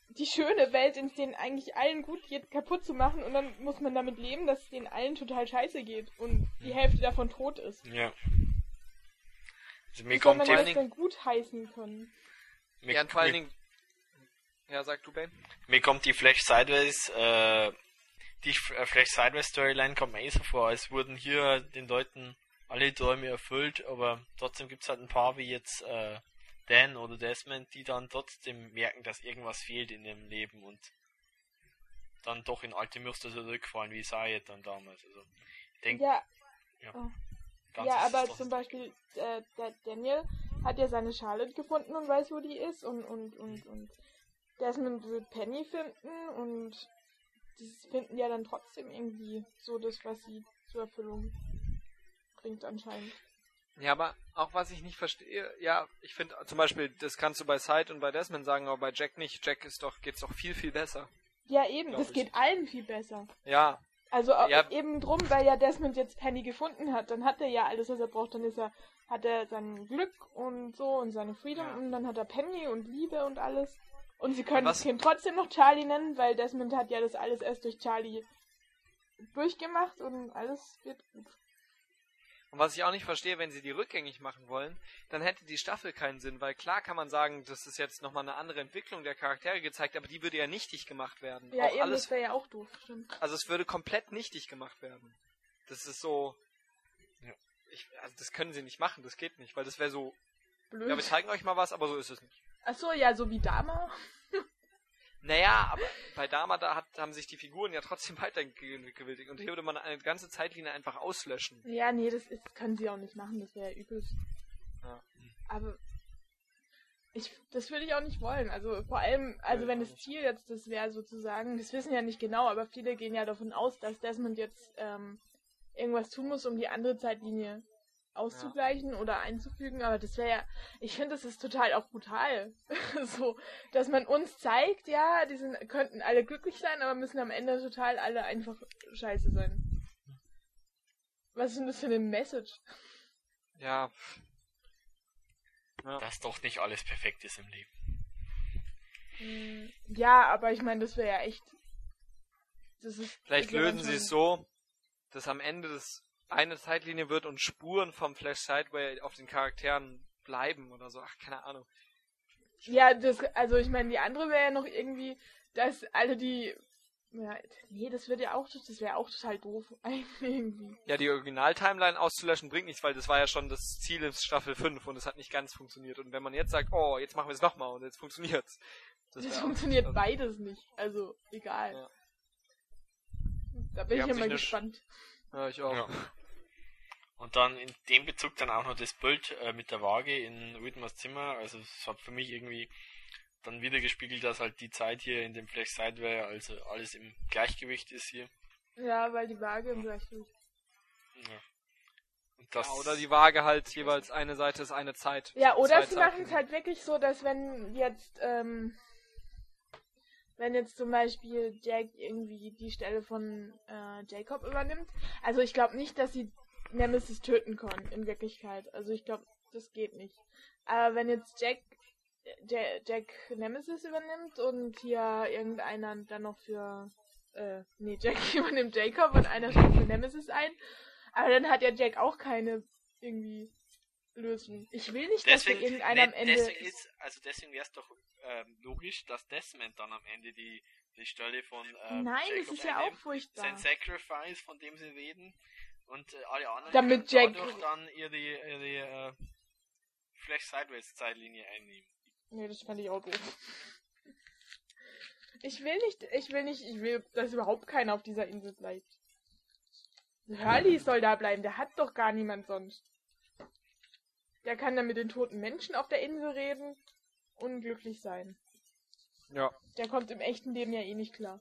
S6: die schöne Welt, in denen eigentlich allen gut geht, kaputt zu machen und dann muss man damit leben, dass es denen allen total scheiße geht und die Hälfte davon tot ist.
S5: Ja. Also mir
S6: Wie soll
S5: kommt
S6: man
S5: die,
S4: vor
S6: das denn gut heißen können?
S5: mir,
S4: Ja, und vor allen Dingen, ja, sag du, Ben.
S5: mir kommt die Flash Sideways, äh, die äh, Flash Sideways Storyline kommt mir eh so vor, als wurden hier den Leuten alle Träume erfüllt, aber trotzdem gibt's halt ein paar wie jetzt äh, Dan oder Desmond, die dann trotzdem merken, dass irgendwas fehlt in ihrem Leben und dann doch in alte Muster zurückfallen, wie Sayed dann damals. Also ich denke,
S6: Ja, ja,
S5: ist es
S6: aber zum Beispiel äh, der Daniel hat ja seine Charlotte gefunden und weiß, wo die ist und und und und Desmond wird Penny finden und die finden ja dann trotzdem irgendwie so das, was sie zur Erfüllung bringt anscheinend.
S4: Ja, aber auch was ich nicht verstehe, ja, ich finde zum Beispiel, das kannst du bei Side und bei Desmond sagen, aber bei Jack nicht. Jack ist doch, geht's doch viel, viel besser.
S6: Ja, eben, das
S4: ich.
S6: geht allen viel besser.
S4: Ja,
S6: Also au-
S4: Ja.
S6: eben drum, weil ja Desmond jetzt Penny gefunden hat, dann hat er ja alles, was er braucht, dann ist er, hat er sein Glück und so und seine Freedom
S4: Ja.
S6: und dann hat er Penny und Liebe und alles. Und sie können das Kind trotzdem noch Charlie nennen, weil Desmond hat ja das alles erst durch Charlie durchgemacht und alles wird gut.
S4: Und was ich auch nicht verstehe, wenn sie die rückgängig machen wollen, dann hätte die Staffel keinen Sinn, weil klar kann man sagen, das ist jetzt nochmal eine andere Entwicklung der Charaktere gezeigt, aber die würde ja nichtig gemacht werden.
S6: Ja,
S4: auch
S6: eben,
S4: alles,
S6: das wäre ja auch doof, stimmt.
S4: also es würde komplett nichtig gemacht werden. Das ist so,
S5: Ja.
S4: ich, also das können sie nicht machen, das geht nicht, weil das wäre so,
S6: Blöd.
S4: ja, wir zeigen euch mal was, aber so ist es nicht.
S6: Ach so, ja, so wie Dama.
S4: Naja, aber bei Dama da hat, haben sich die Figuren ja trotzdem weiterentwickelt und hier würde man eine ganze Zeitlinie einfach auslöschen.
S6: Ja, nee, das ist, können sie auch nicht machen, das wäre ja übelst.
S4: Ja.
S6: Aber ich, das würde ich auch nicht wollen. Also vor allem, also
S4: Nee,
S6: wenn das Ziel jetzt das wäre sozusagen, das wissen ja nicht genau, aber viele gehen ja davon aus, dass Desmond jetzt ähm, irgendwas tun muss, um die andere Zeitlinie auszugleichen oder einzufügen, aber das wäre ja, ich finde, das ist total auch brutal. so, dass man uns zeigt, ja, die sind, könnten alle glücklich sein, aber müssen am Ende total alle einfach scheiße sein. Was ist denn das für eine Message?
S4: Ja. Ja.
S5: Dass doch nicht alles perfekt ist im Leben.
S6: Mm, Ja, aber ich meine, das wäre ja echt. Das ist.
S4: Vielleicht
S6: ja
S4: lösen sie es so, dass am Ende das eine Zeitlinie wird und Spuren vom Flash Sideway auf den Charakteren bleiben oder so. Ach, keine Ahnung.
S6: Ja, das, also ich meine, die andere wäre ja noch irgendwie, dass alle die. Ja, nee, das wird ja auch, das wäre auch total doof, eigentlich irgendwie.
S4: Ja, die Original-Timeline auszulöschen bringt nichts, weil das war ja schon das Ziel in Staffel 5 und es hat nicht ganz funktioniert. Und wenn man jetzt sagt, oh, jetzt machen wir es nochmal und jetzt funktioniert's.
S6: Das,
S4: auch-
S6: funktioniert
S4: also-
S6: beides nicht, also egal.
S4: Ja.
S6: Da bin
S5: Die
S6: ich mal gespannt.
S4: Ja, ich auch.
S5: Ja. Und dann in dem Bezug dann auch noch das Bild äh, mit der Waage in Whitmers Zimmer. Also es hat für mich irgendwie dann wieder gespiegelt, dass halt die Zeit hier in dem Flash Sideway, also alles im Gleichgewicht ist hier.
S6: Ja, weil die Waage im Gleichgewicht.
S5: Ja. Und das,
S4: Ja, oder die Waage halt jeweils eine Seite ist eine Zeit.
S6: Ja, oder sie machen es halt wirklich so, dass wenn jetzt, ähm, wenn jetzt zum Beispiel Jack irgendwie die Stelle von äh, Jacob übernimmt. Also ich glaube nicht, dass sie Nemesis töten können, in Wirklichkeit. Also ich glaube, das geht nicht. Aber wenn jetzt Jack Ja- Jack Nemesis übernimmt und hier irgendeiner dann noch für äh, nee, Jack übernimmt Jacob und einer steht für Nemesis ein. Aber dann hat ja Jack auch keine irgendwie Lösung. Ich will nicht, dass
S5: deswegen,
S6: da irgendeiner
S5: nee,
S6: am Ende.
S5: deswegen ist, also deswegen wäre es doch ähm, logisch, dass Desmond dann am Ende die, die Stelle von ähm,
S6: Nein, das
S5: Jacob
S6: ist ja auch furchtbar.
S5: sein Sacrifice, von dem sie reden. Und äh, alle anderen
S6: Damit
S5: können
S6: Jack-
S5: dann ihre, ihre äh, Flash Sideways Zeitlinie einnehmen.
S6: Nee, das fand ich auch doof. Ich will nicht, ich will nicht, ich will, dass überhaupt keiner auf dieser Insel bleibt. Hurley soll da bleiben, der hat doch gar niemand sonst. Der kann dann mit den toten Menschen auf der Insel reden und glücklich sein.
S4: Ja.
S6: Der kommt im echten Leben ja eh nicht klar.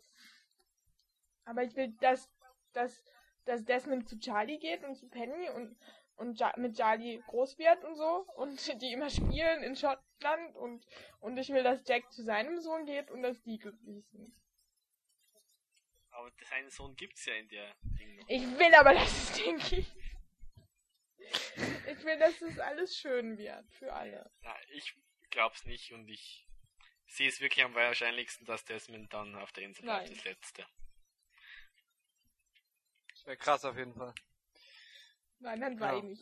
S6: Aber ich will, dass, dass, dass Desmond zu Charlie geht und zu Penny und, und ja mit Charlie groß wird und so und die immer spielen in Schottland und, und ich will, dass Jack zu seinem Sohn geht und dass die glücklich sind.
S5: Aber seinen Sohn gibt's ja in der Ding noch.
S6: Ich will aber, dass es den gibt. Ich will, dass es alles schön wird für alle.
S5: Na, ich glaub's nicht und ich sehe es wirklich am wahrscheinlichsten, dass Desmond dann auf der Insel bleibt, das letzte.
S4: Das wäre krass auf jeden Fall.
S6: Nein, dann
S4: Ja.
S6: weine ich.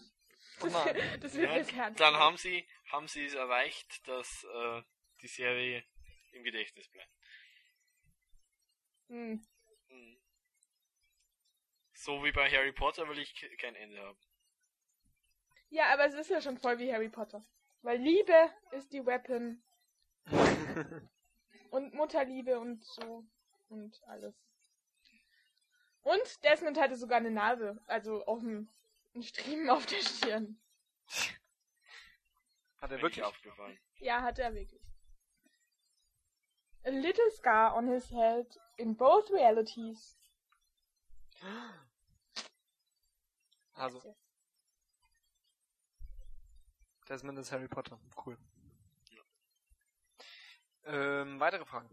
S4: Oh nein.
S6: Das wird
S5: Ja,
S6: mir das Herz.
S5: dann haben sie, haben sie es erreicht, dass äh, die Serie im Gedächtnis bleibt.
S6: Hm.
S5: Mhm. So wie bei Harry Potter will ich ke- kein Ende haben.
S6: Ja, aber es ist ja schon voll wie Harry Potter. Weil Liebe ist die Weapon und Mutterliebe und so und alles. Und Desmond hatte sogar eine Narbe, also auf dem einen Striemen auf der Stirn.
S4: Hat er wirklich?
S5: aufgefallen.
S6: Ja, hatte er wirklich. A little scar on his head in both realities.
S4: Also, Desmond ist Harry Potter. Cool. Ähm, weitere Fragen.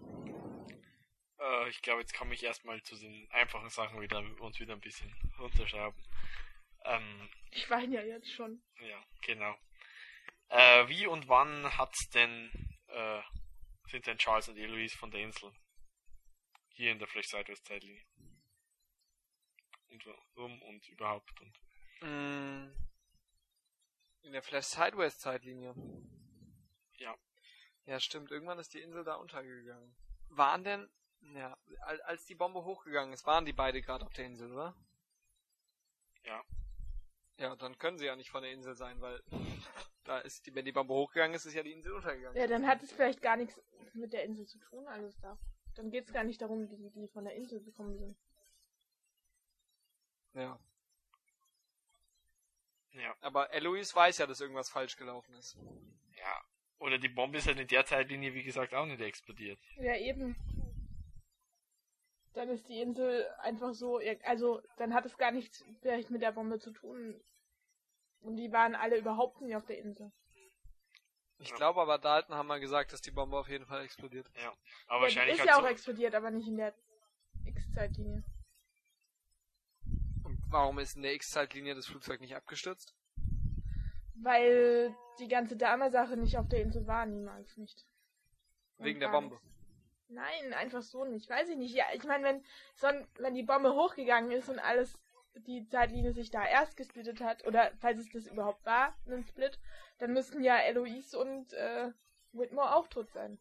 S5: Äh, ich glaube, jetzt komme ich erstmal zu den einfachen Sachen wieder uns wieder ein bisschen runterschrauben. Ähm,
S6: Ich weine ja jetzt schon.
S5: ja, genau. Äh, wie und wann hat's denn äh, sind denn Charles und Eloise von der Insel hier in der Flash Sideways Zeitlinie? Und warum und überhaupt und
S4: Mm, In der Flash Sideways Zeitlinie.
S5: Ja.
S4: Ja, stimmt. Irgendwann ist die Insel da untergegangen. Waren denn, ja, al- als die Bombe hochgegangen ist, waren die beide gerade auf der Insel, oder?
S5: Ja.
S4: Ja, dann können sie ja nicht von der Insel sein, weil da ist die, wenn die Bombe hochgegangen ist, ist ja die Insel untergegangen.
S6: Ja, dann hat es vielleicht gar nichts mit der Insel zu tun, alles da. Dann geht's gar nicht darum, wie die von der Insel gekommen sind.
S4: Ja.
S5: Ja.
S4: Aber Eloise weiß ja, dass irgendwas falsch gelaufen ist.
S5: Ja. Oder die Bombe ist halt in der Zeitlinie, wie gesagt, auch nicht explodiert.
S6: Ja, eben. Dann ist die Insel einfach so, also dann hat es gar nichts vielleicht mit der Bombe zu tun. Und die waren alle überhaupt nicht auf der Insel.
S4: Ich
S5: Ja.
S4: glaube aber, Dalton haben mal gesagt, dass die Bombe auf jeden Fall explodiert.
S5: Aber
S6: Ja, die
S5: wahrscheinlich
S6: ist
S5: hat
S6: ja auch
S5: so,
S6: explodiert, aber nicht in der X-Zeitlinie.
S4: Und warum ist in der X-Zeitlinie das Flugzeug nicht abgestürzt?
S6: Weil die ganze Dame-Sache nicht auf der Insel war, niemals nicht.
S4: Wegen der Bombe.
S6: nichts. Nein, einfach so nicht. Weiß ich nicht. Ja, ich meine, wenn, wenn die Bombe hochgegangen ist und alles, die Zeitlinie sich da erst gesplittet hat, oder falls es das überhaupt war, ein Split, dann müssten ja Eloise und äh, Whitmore auch tot sein.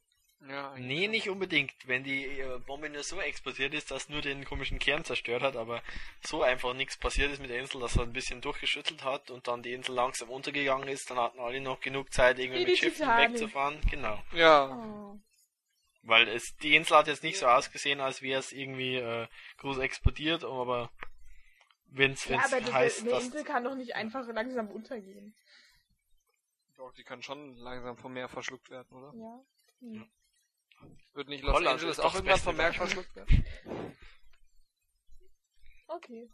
S4: Ja,
S5: Nee, nicht unbedingt. Wenn die äh, Bombe nur so explodiert ist, dass nur den komischen Kern zerstört hat, aber so einfach nichts passiert ist mit der Insel, dass er ein bisschen durchgeschüttelt hat und dann die Insel langsam untergegangen ist, dann hatten alle noch genug Zeit, irgendwie
S6: Wie
S5: mit
S6: die
S5: Schiffen wegzufahren. Genau.
S4: Ja,
S6: Oh.
S5: Weil es die Insel hat jetzt nicht so ausgesehen, als wäre es irgendwie äh, groß explodiert, aber wenn's,
S6: Ja,
S5: wenn's
S6: aber
S5: heißt,
S6: eine
S5: dass
S6: Insel kann doch nicht einfach langsam untergehen.
S4: doch, die kann schon langsam vom Meer verschluckt werden, oder?
S6: Ja. Hm.
S4: Wird nicht Los
S5: Holland
S4: Angeles
S5: ist
S4: auch irgendwann vom Meer verschluckt werden?
S6: Okay.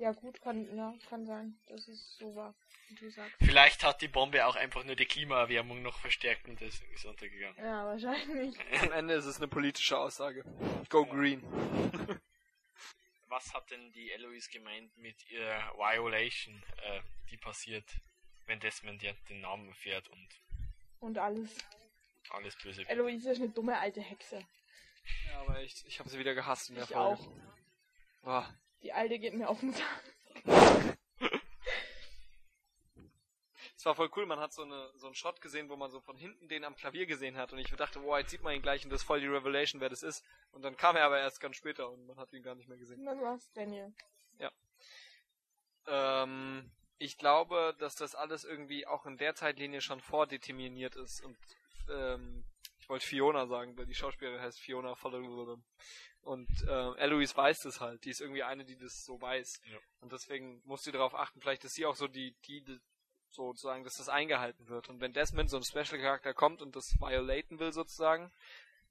S6: Ja gut, kann, ja, kann sein, dass es so war, wie du sagst.
S5: vielleicht hat die Bombe auch einfach nur die Klimaerwärmung noch verstärkt und deswegen ist untergegangen.
S6: Ja, wahrscheinlich.
S4: Am Ende ist es eine politische Aussage. Go green.
S5: Was hat denn die Eloise gemeint mit ihrer Violation, äh, die passiert, wenn Desmond ja den Namen erfährt und
S6: Und alles.
S5: alles böse?
S6: Eloise ist eine dumme alte Hexe.
S4: Ja, aber echt, ich habe sie wieder gehasst in der
S6: Ich
S4: Folge.
S6: auch.
S4: Boah.
S6: Die alte geht mir auf den Sack.
S4: Es war voll cool, man hat so, eine, so einen Shot gesehen, wo man so von hinten den am Klavier gesehen hat und ich dachte, wow, jetzt sieht man ihn gleich und das ist voll die Revelation, wer das ist. Und dann kam er aber erst ganz später und man hat ihn gar nicht mehr gesehen.
S6: Dann war's Daniel.
S4: Ähm, ich glaube, dass das alles irgendwie auch in der Zeitlinie schon vordeterminiert ist und ähm, wollte Fiona sagen, weil die Schauspielerin heißt Fiona Fullerton. Und äh, Eloise weiß das halt. Die ist irgendwie eine, die das so weiß.
S5: Ja.
S4: Und deswegen muss sie darauf achten, vielleicht ist sie auch so die, die, die sozusagen, dass das eingehalten wird. Und wenn Desmond so ein Special-Charakter kommt und das violaten will sozusagen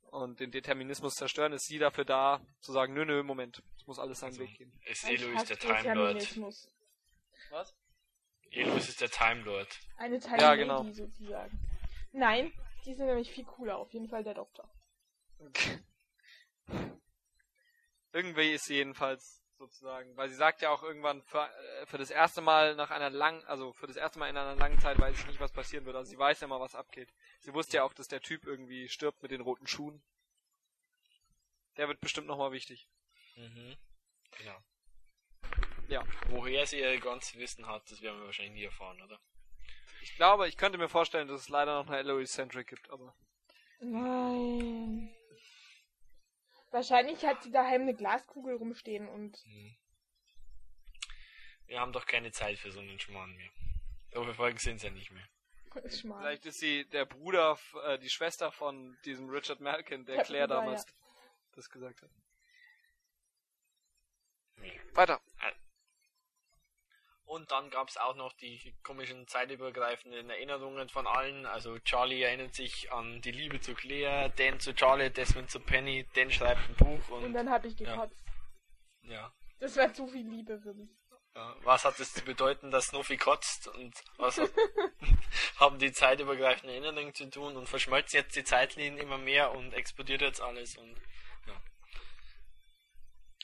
S4: und den Determinismus zerstören, ist sie dafür da, zu sagen, nö, nö, Moment, es muss alles seinen
S5: Also,
S4: Weg gehen.
S5: ist Eloise der Time Lord.
S4: Was?
S5: Eloise ist der Time Lord.
S6: Eine Tiny
S4: Ja,
S6: Lady
S4: genau.
S6: sozusagen. Nein, die sind nämlich viel cooler. Auf jeden Fall der Doktor.
S4: Okay. Irgendwie ist sie jedenfalls sozusagen, weil sie sagt ja auch irgendwann für, äh, für das erste Mal nach einer langen, also für das erste Mal in einer langen Zeit weiß ich nicht, was passieren wird. Also sie weiß ja mal, was abgeht. Sie wusste ja auch, dass der Typ irgendwie stirbt mit den roten Schuhen. Der wird bestimmt nochmal wichtig.
S5: Mhm. Genau.
S4: Ja.
S5: Woher sie ihr ganzes Wissen hat, das werden wir wahrscheinlich nie erfahren, oder?
S4: Ich glaube, ich könnte mir vorstellen, dass es leider noch eine Eloise-Centric gibt, aber
S6: Nein. Wahrscheinlich hat sie daheim eine Glaskugel rumstehen und
S5: Mhm. Wir haben doch keine Zeit für so einen Schmarrn mehr. So viele Folgen sind es ja nicht mehr.
S6: ist
S4: vielleicht ist sie der Bruder, äh, die Schwester von diesem Richard Malkin, der
S6: Der
S4: Claire
S6: Bruder,
S4: damals das gesagt hat.
S5: Nee.
S4: Weiter.
S5: Und dann gab es auch noch die komischen zeitübergreifenden Erinnerungen von allen. Also Charlie erinnert sich an die Liebe zu Claire, Dan zu Charlie, Desmond zu Penny, Dan schreibt ein Buch und,
S6: Und dann habe ich gekotzt.
S5: ja.
S6: Das war zu viel Liebe für mich.
S5: Ja, Was hat es zu bedeuten, dass Snoopy kotzt und was hat, haben die zeitübergreifenden Erinnerungen zu tun und verschmolzen jetzt die Zeitlinien immer mehr und explodiert jetzt alles und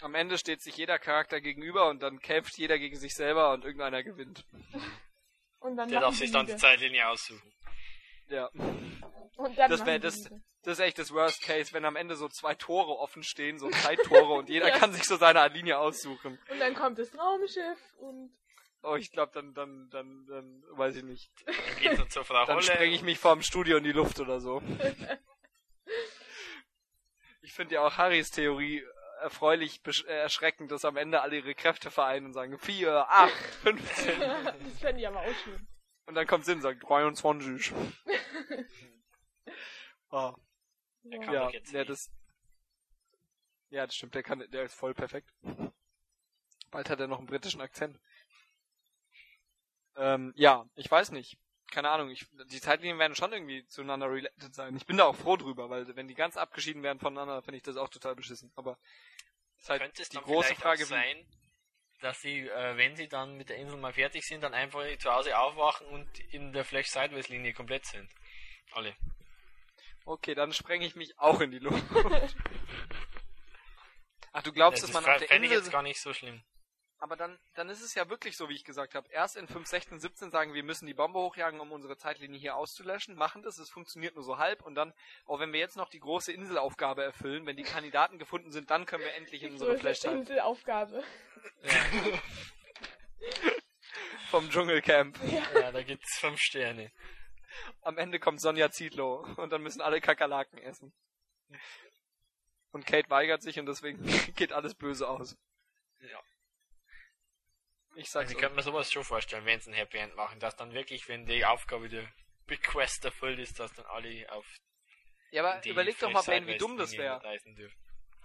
S4: Am Ende steht sich jeder Charakter gegenüber und dann kämpft jeder gegen sich selber und irgendeiner gewinnt.
S6: Und dann
S5: der darf sich dann die. Zeitlinie aussuchen.
S4: Ja.
S6: Und dann
S4: Das
S6: machen
S4: wär
S6: sie
S4: das-. Das ist echt das Worst Case, wenn am Ende so zwei Tore offen stehen, so Zeittore und jeder
S6: Ja.
S4: kann sich so seine Linie aussuchen.
S6: Und dann kommt das Raumschiff und
S4: Oh, ich glaube, dann, dann, dann, dann, weiß ich nicht.
S5: Dann geht zur Frau
S4: Dann spreng ich mich vorm Studio in die Luft oder so. Ich finde ja auch Harrys Theorie erfreulich äh, erschreckend, dass am Ende alle ihre Kräfte vereinen und sagen 4, 8, 15.
S6: das fände ich aber auch schön.
S4: Und dann kommt Sinn und sagt 23. Ah.
S6: So.
S5: kann
S4: Ja,
S5: jetzt
S4: ja, das. Ja, das stimmt, der kann, der ist voll perfekt. Bald hat er noch einen britischen Akzent. Ähm, ja, ich weiß nicht. Keine Ahnung, ich, die Zeitlinien werden schon irgendwie zueinander related sein. Ich bin da auch froh drüber, weil wenn die ganz abgeschieden werden voneinander, finde ich das auch total beschissen. Aber ist halt
S5: Könnte es
S4: die
S5: dann
S4: große Frage,
S5: sein, dass sie, äh, wenn sie dann mit der Insel mal fertig sind, dann einfach zu Hause aufwachen und in der Flash Sideways Linie komplett sind. Alle.
S4: Okay, dann sprenge ich mich auch in die Luft. Ach, du glaubst,
S5: das
S4: dass man auf der
S5: fände ich
S4: Insel...
S5: jetzt gar nicht so schlimm.
S4: Aber dann, dann ist es ja wirklich so, wie ich gesagt habe. Erst in 5, 16, 17 sagen wir müssen die Bombe hochjagen, um unsere Zeitlinie hier auszulöschen, machen das, es funktioniert nur so halb und dann, auch wenn wir jetzt noch die große Inselaufgabe erfüllen, wenn die Kandidaten gefunden sind, dann können wir endlich in unsere Flash
S6: die Inselaufgabe.
S4: vom Dschungelcamp.
S5: Ja, da gibt's fünf Sterne.
S4: Am Ende kommt Sonja Zietlow und dann müssen alle Kakerlaken essen. Und Kate weigert sich und deswegen geht alles böse aus.
S5: Ja.
S4: Ich sag's
S5: Also ich könnte mir sowas schon vorstellen, wenn sie ein Happy End machen, dass dann wirklich, wenn die Aufgabe der Big Quest erfüllt ist, dass dann alle auf
S4: Ja, aber überleg doch mal, Ben, wie dumm das wäre.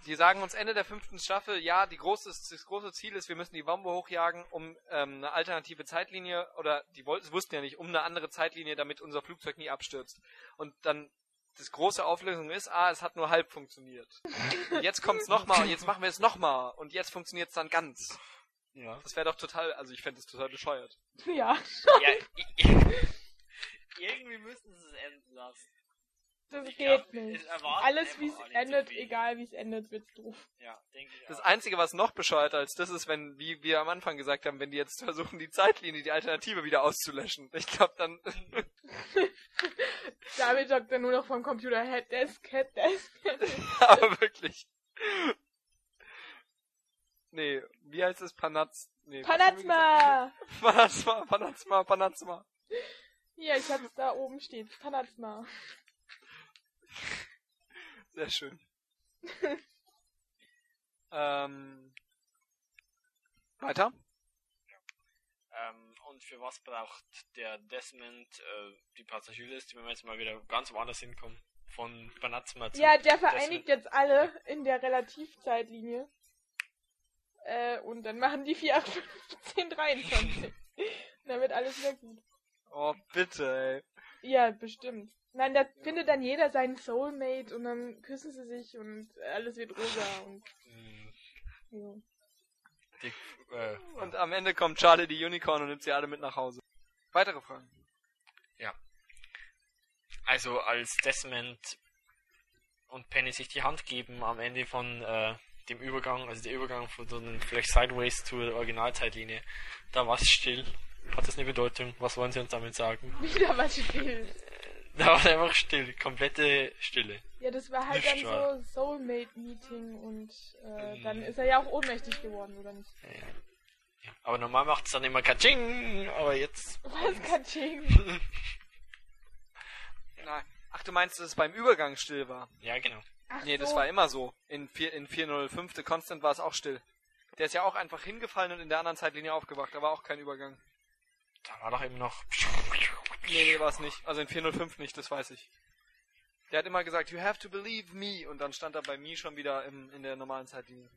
S4: Die sagen uns Ende der fünften Staffel, ja, die große, das große Ziel ist, wir müssen die Bombe hochjagen, um ähm, eine alternative Zeitlinie, oder die wollten, sie wussten ja nicht, um eine andere Zeitlinie, damit unser Flugzeug nie abstürzt. Und dann das große Auflösung ist, ah, es hat nur halb funktioniert. Und jetzt kommt's nochmal, und jetzt machen wir es nochmal, und jetzt funktioniert's dann ganz.
S5: Ja.
S4: Das wäre doch total, also ich fände es total bescheuert.
S6: Ja,
S5: ja irgendwie müssen sie es enden lassen.
S6: das
S5: Ich
S6: geht
S5: glaub,
S6: nicht. Alles wie es endet, egal wie es endet, wird's doof.
S5: Ja, denke ich
S4: Das
S5: auch.
S4: Einzige, was noch bescheuerter als das ist, wenn, wie wir am Anfang gesagt haben, wenn die jetzt versuchen, die Zeitlinie, die Alternative wieder auszulöschen. Ich glaube dann,
S6: David sagt dann nur noch vom Computer Headdesk, Headdesk.
S4: aber wirklich. Nee, wie heißt es? Panaz... Nee?
S6: Panazma!
S4: Panazma, Panazma, Panazma.
S6: Hier, ich hab's da oben steht. Panazma.
S4: Sehr schön. ähm, weiter?
S5: Ähm, und für was braucht der Desmond äh, die Passagierliste, wenn wir jetzt mal wieder ganz woanders hinkommen? Von Banazma zu
S6: Ja, der
S5: Desmond.
S6: vereinigt jetzt alle in der Relativzeitlinie. Äh, und dann machen die 4, 8, 15, 23. dann wird alles wieder gut.
S4: Oh, bitte, ey.
S6: Ja, bestimmt. Nein, da findet dann jeder seinen Soulmate und dann küssen sie sich und alles wird rosa und
S5: Hm,
S6: so.
S5: die, äh,
S4: Und am Ende kommt Charlie die Unicorn und nimmt sie alle mit nach Hause. Weitere Fragen?
S5: Also als Desmond und Penny sich die Hand geben am Ende von äh, dem Übergang, also der Übergang von so einem Flash Sideways zur Originalzeitlinie, da war es still. Hat das eine Bedeutung? Was wollen Sie uns damit sagen?
S6: Wieder was still.
S5: Da war es einfach still, komplette Stille.
S6: Ja, das war halt
S5: Nicht
S6: dann so Soulmate-Meeting und äh,
S5: Mhm.
S6: dann ist er ja auch ohnmächtig geworden, oder nicht?
S5: Ja. Aber normal macht es dann immer Katsching, aber jetzt.
S6: Was Katsching?
S4: Nein. Ach, du meinst, dass es beim Übergang still war?
S5: Ja, genau.
S6: Ach
S4: Nee,
S6: so.
S4: das war immer so. In, 4, in 405. The Constant war es auch still. Der ist ja auch einfach hingefallen und in der anderen Zeitlinie aufgewacht. Da war auch kein Übergang.
S5: Da war doch eben noch.
S4: Nee, nee, war es nicht. Also in 405 nicht, das weiß ich. Der hat immer gesagt, you have to believe me. Und dann stand er bei me schon wieder im, in der normalen Zeitlinie.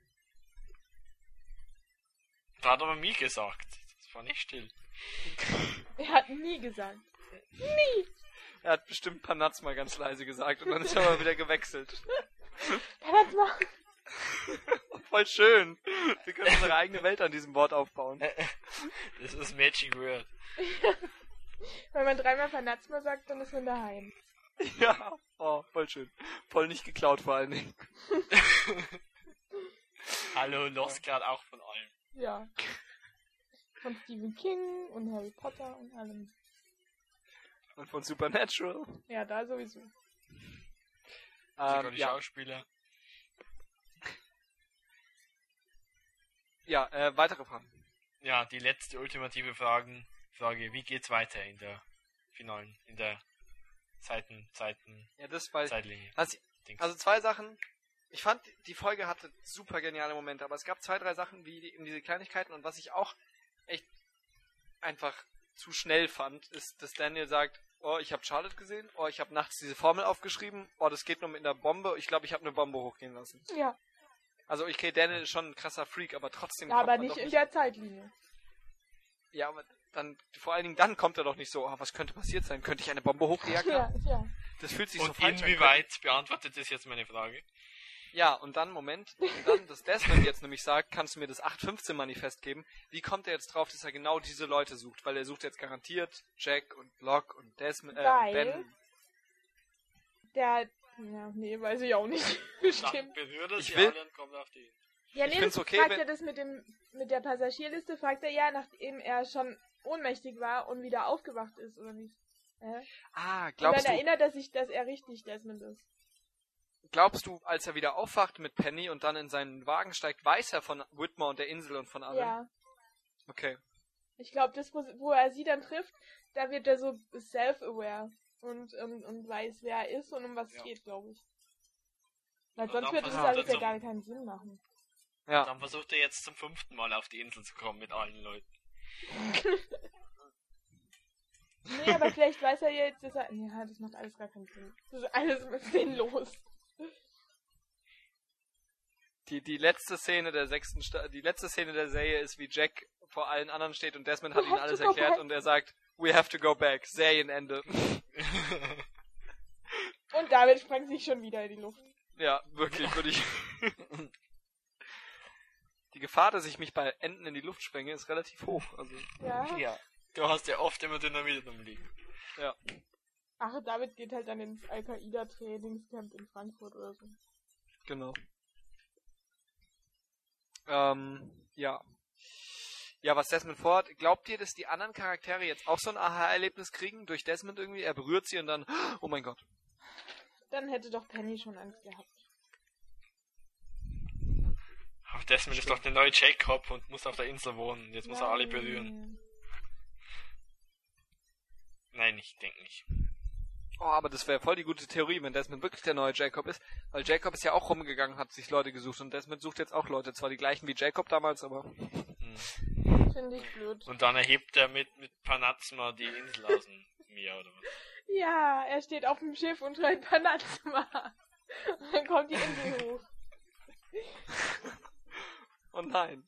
S5: Da hat aber mir gesagt. Das war nicht still.
S6: Er hat nie gesagt. Nie!
S4: Er hat bestimmt Panatz mal ganz leise gesagt und dann ist er aber wieder gewechselt.
S6: Panazma!
S4: Voll schön. Wir können unsere eigene Welt an diesem Wort aufbauen.
S5: Das ist Magic Word.
S6: Wenn man dreimal Panazma sagt, dann ist man daheim.
S4: Ja. Oh, voll schön. Voll nicht geklaut vor allen Dingen.
S5: Hallo, los gerade auch von allem.
S6: Ja. Von Stephen King und Harry Potter und allem.
S4: Und von Supernatural.
S6: Ja, da sowieso.
S4: Ähm,
S5: die
S4: ja,
S5: Schauspieler.
S4: ja äh, weitere Fragen.
S5: Ja, die letzte ultimative Fragen, Frage, wie geht's weiter in der finalen, in der Zeiten, Zeiten,
S4: Ja, das weil
S5: Zeitlinie?
S4: also, also zwei Sachen. Ich fand, die Folge hatte super geniale Momente, aber es gab zwei, drei Sachen wie eben diese Kleinigkeiten und was ich auch echt einfach zu schnell fand, ist, dass Daniel sagt, oh, ich habe Charlotte gesehen, oh, ich habe nachts diese Formel aufgeschrieben, oh, das geht nur mit einer Bombe, ich glaube, ich habe eine Bombe hochgehen lassen.
S6: Ja,
S4: Also okay, Daniel ist schon ein krasser Freak, aber trotzdem
S6: aber
S4: kommt man
S6: nicht
S4: doch
S6: in der Zeitlinie.
S4: Ja, aber dann, vor allen Dingen dann kommt er doch nicht so, oh, was könnte passiert sein? Könnte ich eine Bombe hochgejagt
S6: Ja,
S4: haben?
S6: ja.
S4: Das fühlt sich so
S5: Und
S4: falsch an.
S5: inwieweit beantwortet das jetzt meine Frage?
S4: Ja, und dann, Moment, und dann, dass Desmond jetzt nämlich sagt, kannst du mir das 815-Manifest geben, wie kommt er jetzt drauf, dass er genau diese Leute sucht? Weil er sucht jetzt garantiert Jack und Locke und Desmond, äh,
S6: Weil-
S4: Ben.
S6: Der, ja, nee, weiß ich auch nicht.
S5: Dann
S6: Bestimmt.
S5: berührt er
S4: Ich will-
S5: und kommt auf die.
S6: Ja,
S4: Ich
S6: nee,
S4: find's
S6: das
S4: okay,
S6: fragt
S4: wenn-
S6: er das mit dem, mit der Passagierliste, fragt er ja, nachdem er schon ohnmächtig war und wieder aufgewacht ist, oder nicht? Äh?
S4: Ah,
S6: Und
S4: glaubst
S6: dann
S4: du,
S6: erinnert er sich, dass er richtig Desmond ist.
S4: Glaubst du, als er wieder aufwacht mit Penny und dann in seinen Wagen steigt, weiß er von Whitmore und der Insel und von allem?
S6: Ja.
S4: Okay.
S6: Ich glaube, das, wo, wo er sie dann trifft, da wird er so self-aware und, und, und weiß, wer er ist und um was es
S5: Ja.
S6: geht, glaube ich. Weil sonst
S5: dann
S6: würde das alles ja gar keinen Sinn machen.
S4: Ja.
S5: Dann versucht er jetzt zum fünften Mal auf die Insel zu kommen mit allen Leuten.
S6: Nee, aber vielleicht weiß er jetzt, dass er. Ja, das macht alles gar keinen Sinn. Das ist alles sinnlos.
S4: Die, die letzte Szene der sechsten Sta die letzte Szene der Serie ist, wie Jack vor allen anderen steht und Desmond hat ihnen alles erklärt
S6: back.
S4: und er sagt, we have to go back. Serienende.
S6: Und David sprengt sich schon wieder in die Luft.
S4: Ja, wirklich, würde ich. Die Gefahr, dass ich mich bei Enden in die Luft sprenge, ist relativ hoch. Also,
S6: Ja.
S5: ja. Du hast ja oft immer Dynamit umliegen.
S4: ja.
S6: Ach, David geht halt dann ins Al-Qaida-Trainingscamp in Frankfurt oder so.
S4: Genau. Ähm, ja. Ja, was Desmond vorhat, glaubt ihr, dass die anderen Charaktere jetzt auch so ein Aha-Erlebnis kriegen durch Desmond irgendwie? Er berührt sie und dann, oh mein Gott.
S6: Dann hätte doch Penny schon Angst gehabt.
S5: Aber Desmond ist doch der neue Jacob und muss auf der Insel wohnen. Jetzt muss er alle berühren. Nein, ich denke nicht.
S4: Oh, aber das wäre voll die gute Theorie, wenn Desmond wirklich der neue Jacob ist. Weil Jacob ist ja auch rumgegangen, hat sich Leute gesucht und Desmond sucht jetzt auch Leute. Zwar die gleichen wie Jacob damals, aber
S5: Hm.
S6: Finde ich blöd.
S5: Und dann erhebt er mit, mit Panazma die Insel aus dem Meer oder was?
S6: Ja, er steht auf dem Schiff und schreit Panazma. Und dann kommt die Insel hoch.
S4: oh nein.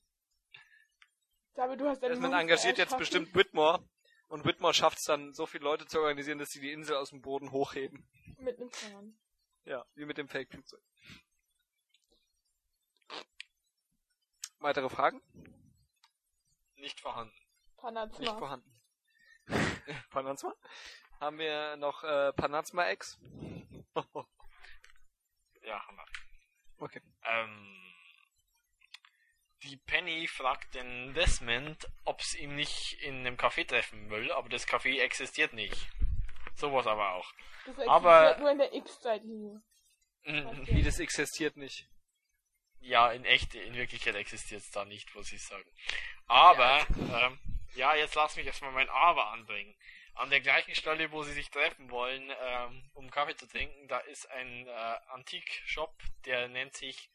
S6: David, du hast
S4: Desmond engagiert jetzt bestimmt Whitmore und Whitmore schafft es dann, so viele Leute zu organisieren, dass sie die Insel aus dem Boden hochheben.
S6: Mit einem Zahn.
S4: Ja, wie mit dem Fake-Flugzeug. Weitere Fragen?
S5: Nicht vorhanden.
S6: Panazma.
S4: Nicht vorhanden. Panazma? Haben wir noch äh, Panazma-Ex?
S5: Ja, haben wir.
S4: okay.
S5: Ähm, die Penny fragt den Desmond, ob es ihm nicht in einem Café treffen will, aber das Café existiert nicht. Sowas aber auch.
S6: Das existiert
S5: aber-
S6: nur in der X-Zeitlinie.
S4: Wie das existiert nicht.
S5: Ja, in echt, in Wirklichkeit existiert es da nicht, muss ich sagen. Aber, ja, ähm, ja jetzt lass mich erstmal mein Aber anbringen. An der gleichen Stelle, wo sie sich treffen wollen, ähm, um Kaffee zu trinken, da ist ein äh, Antik-Shop, der nennt sich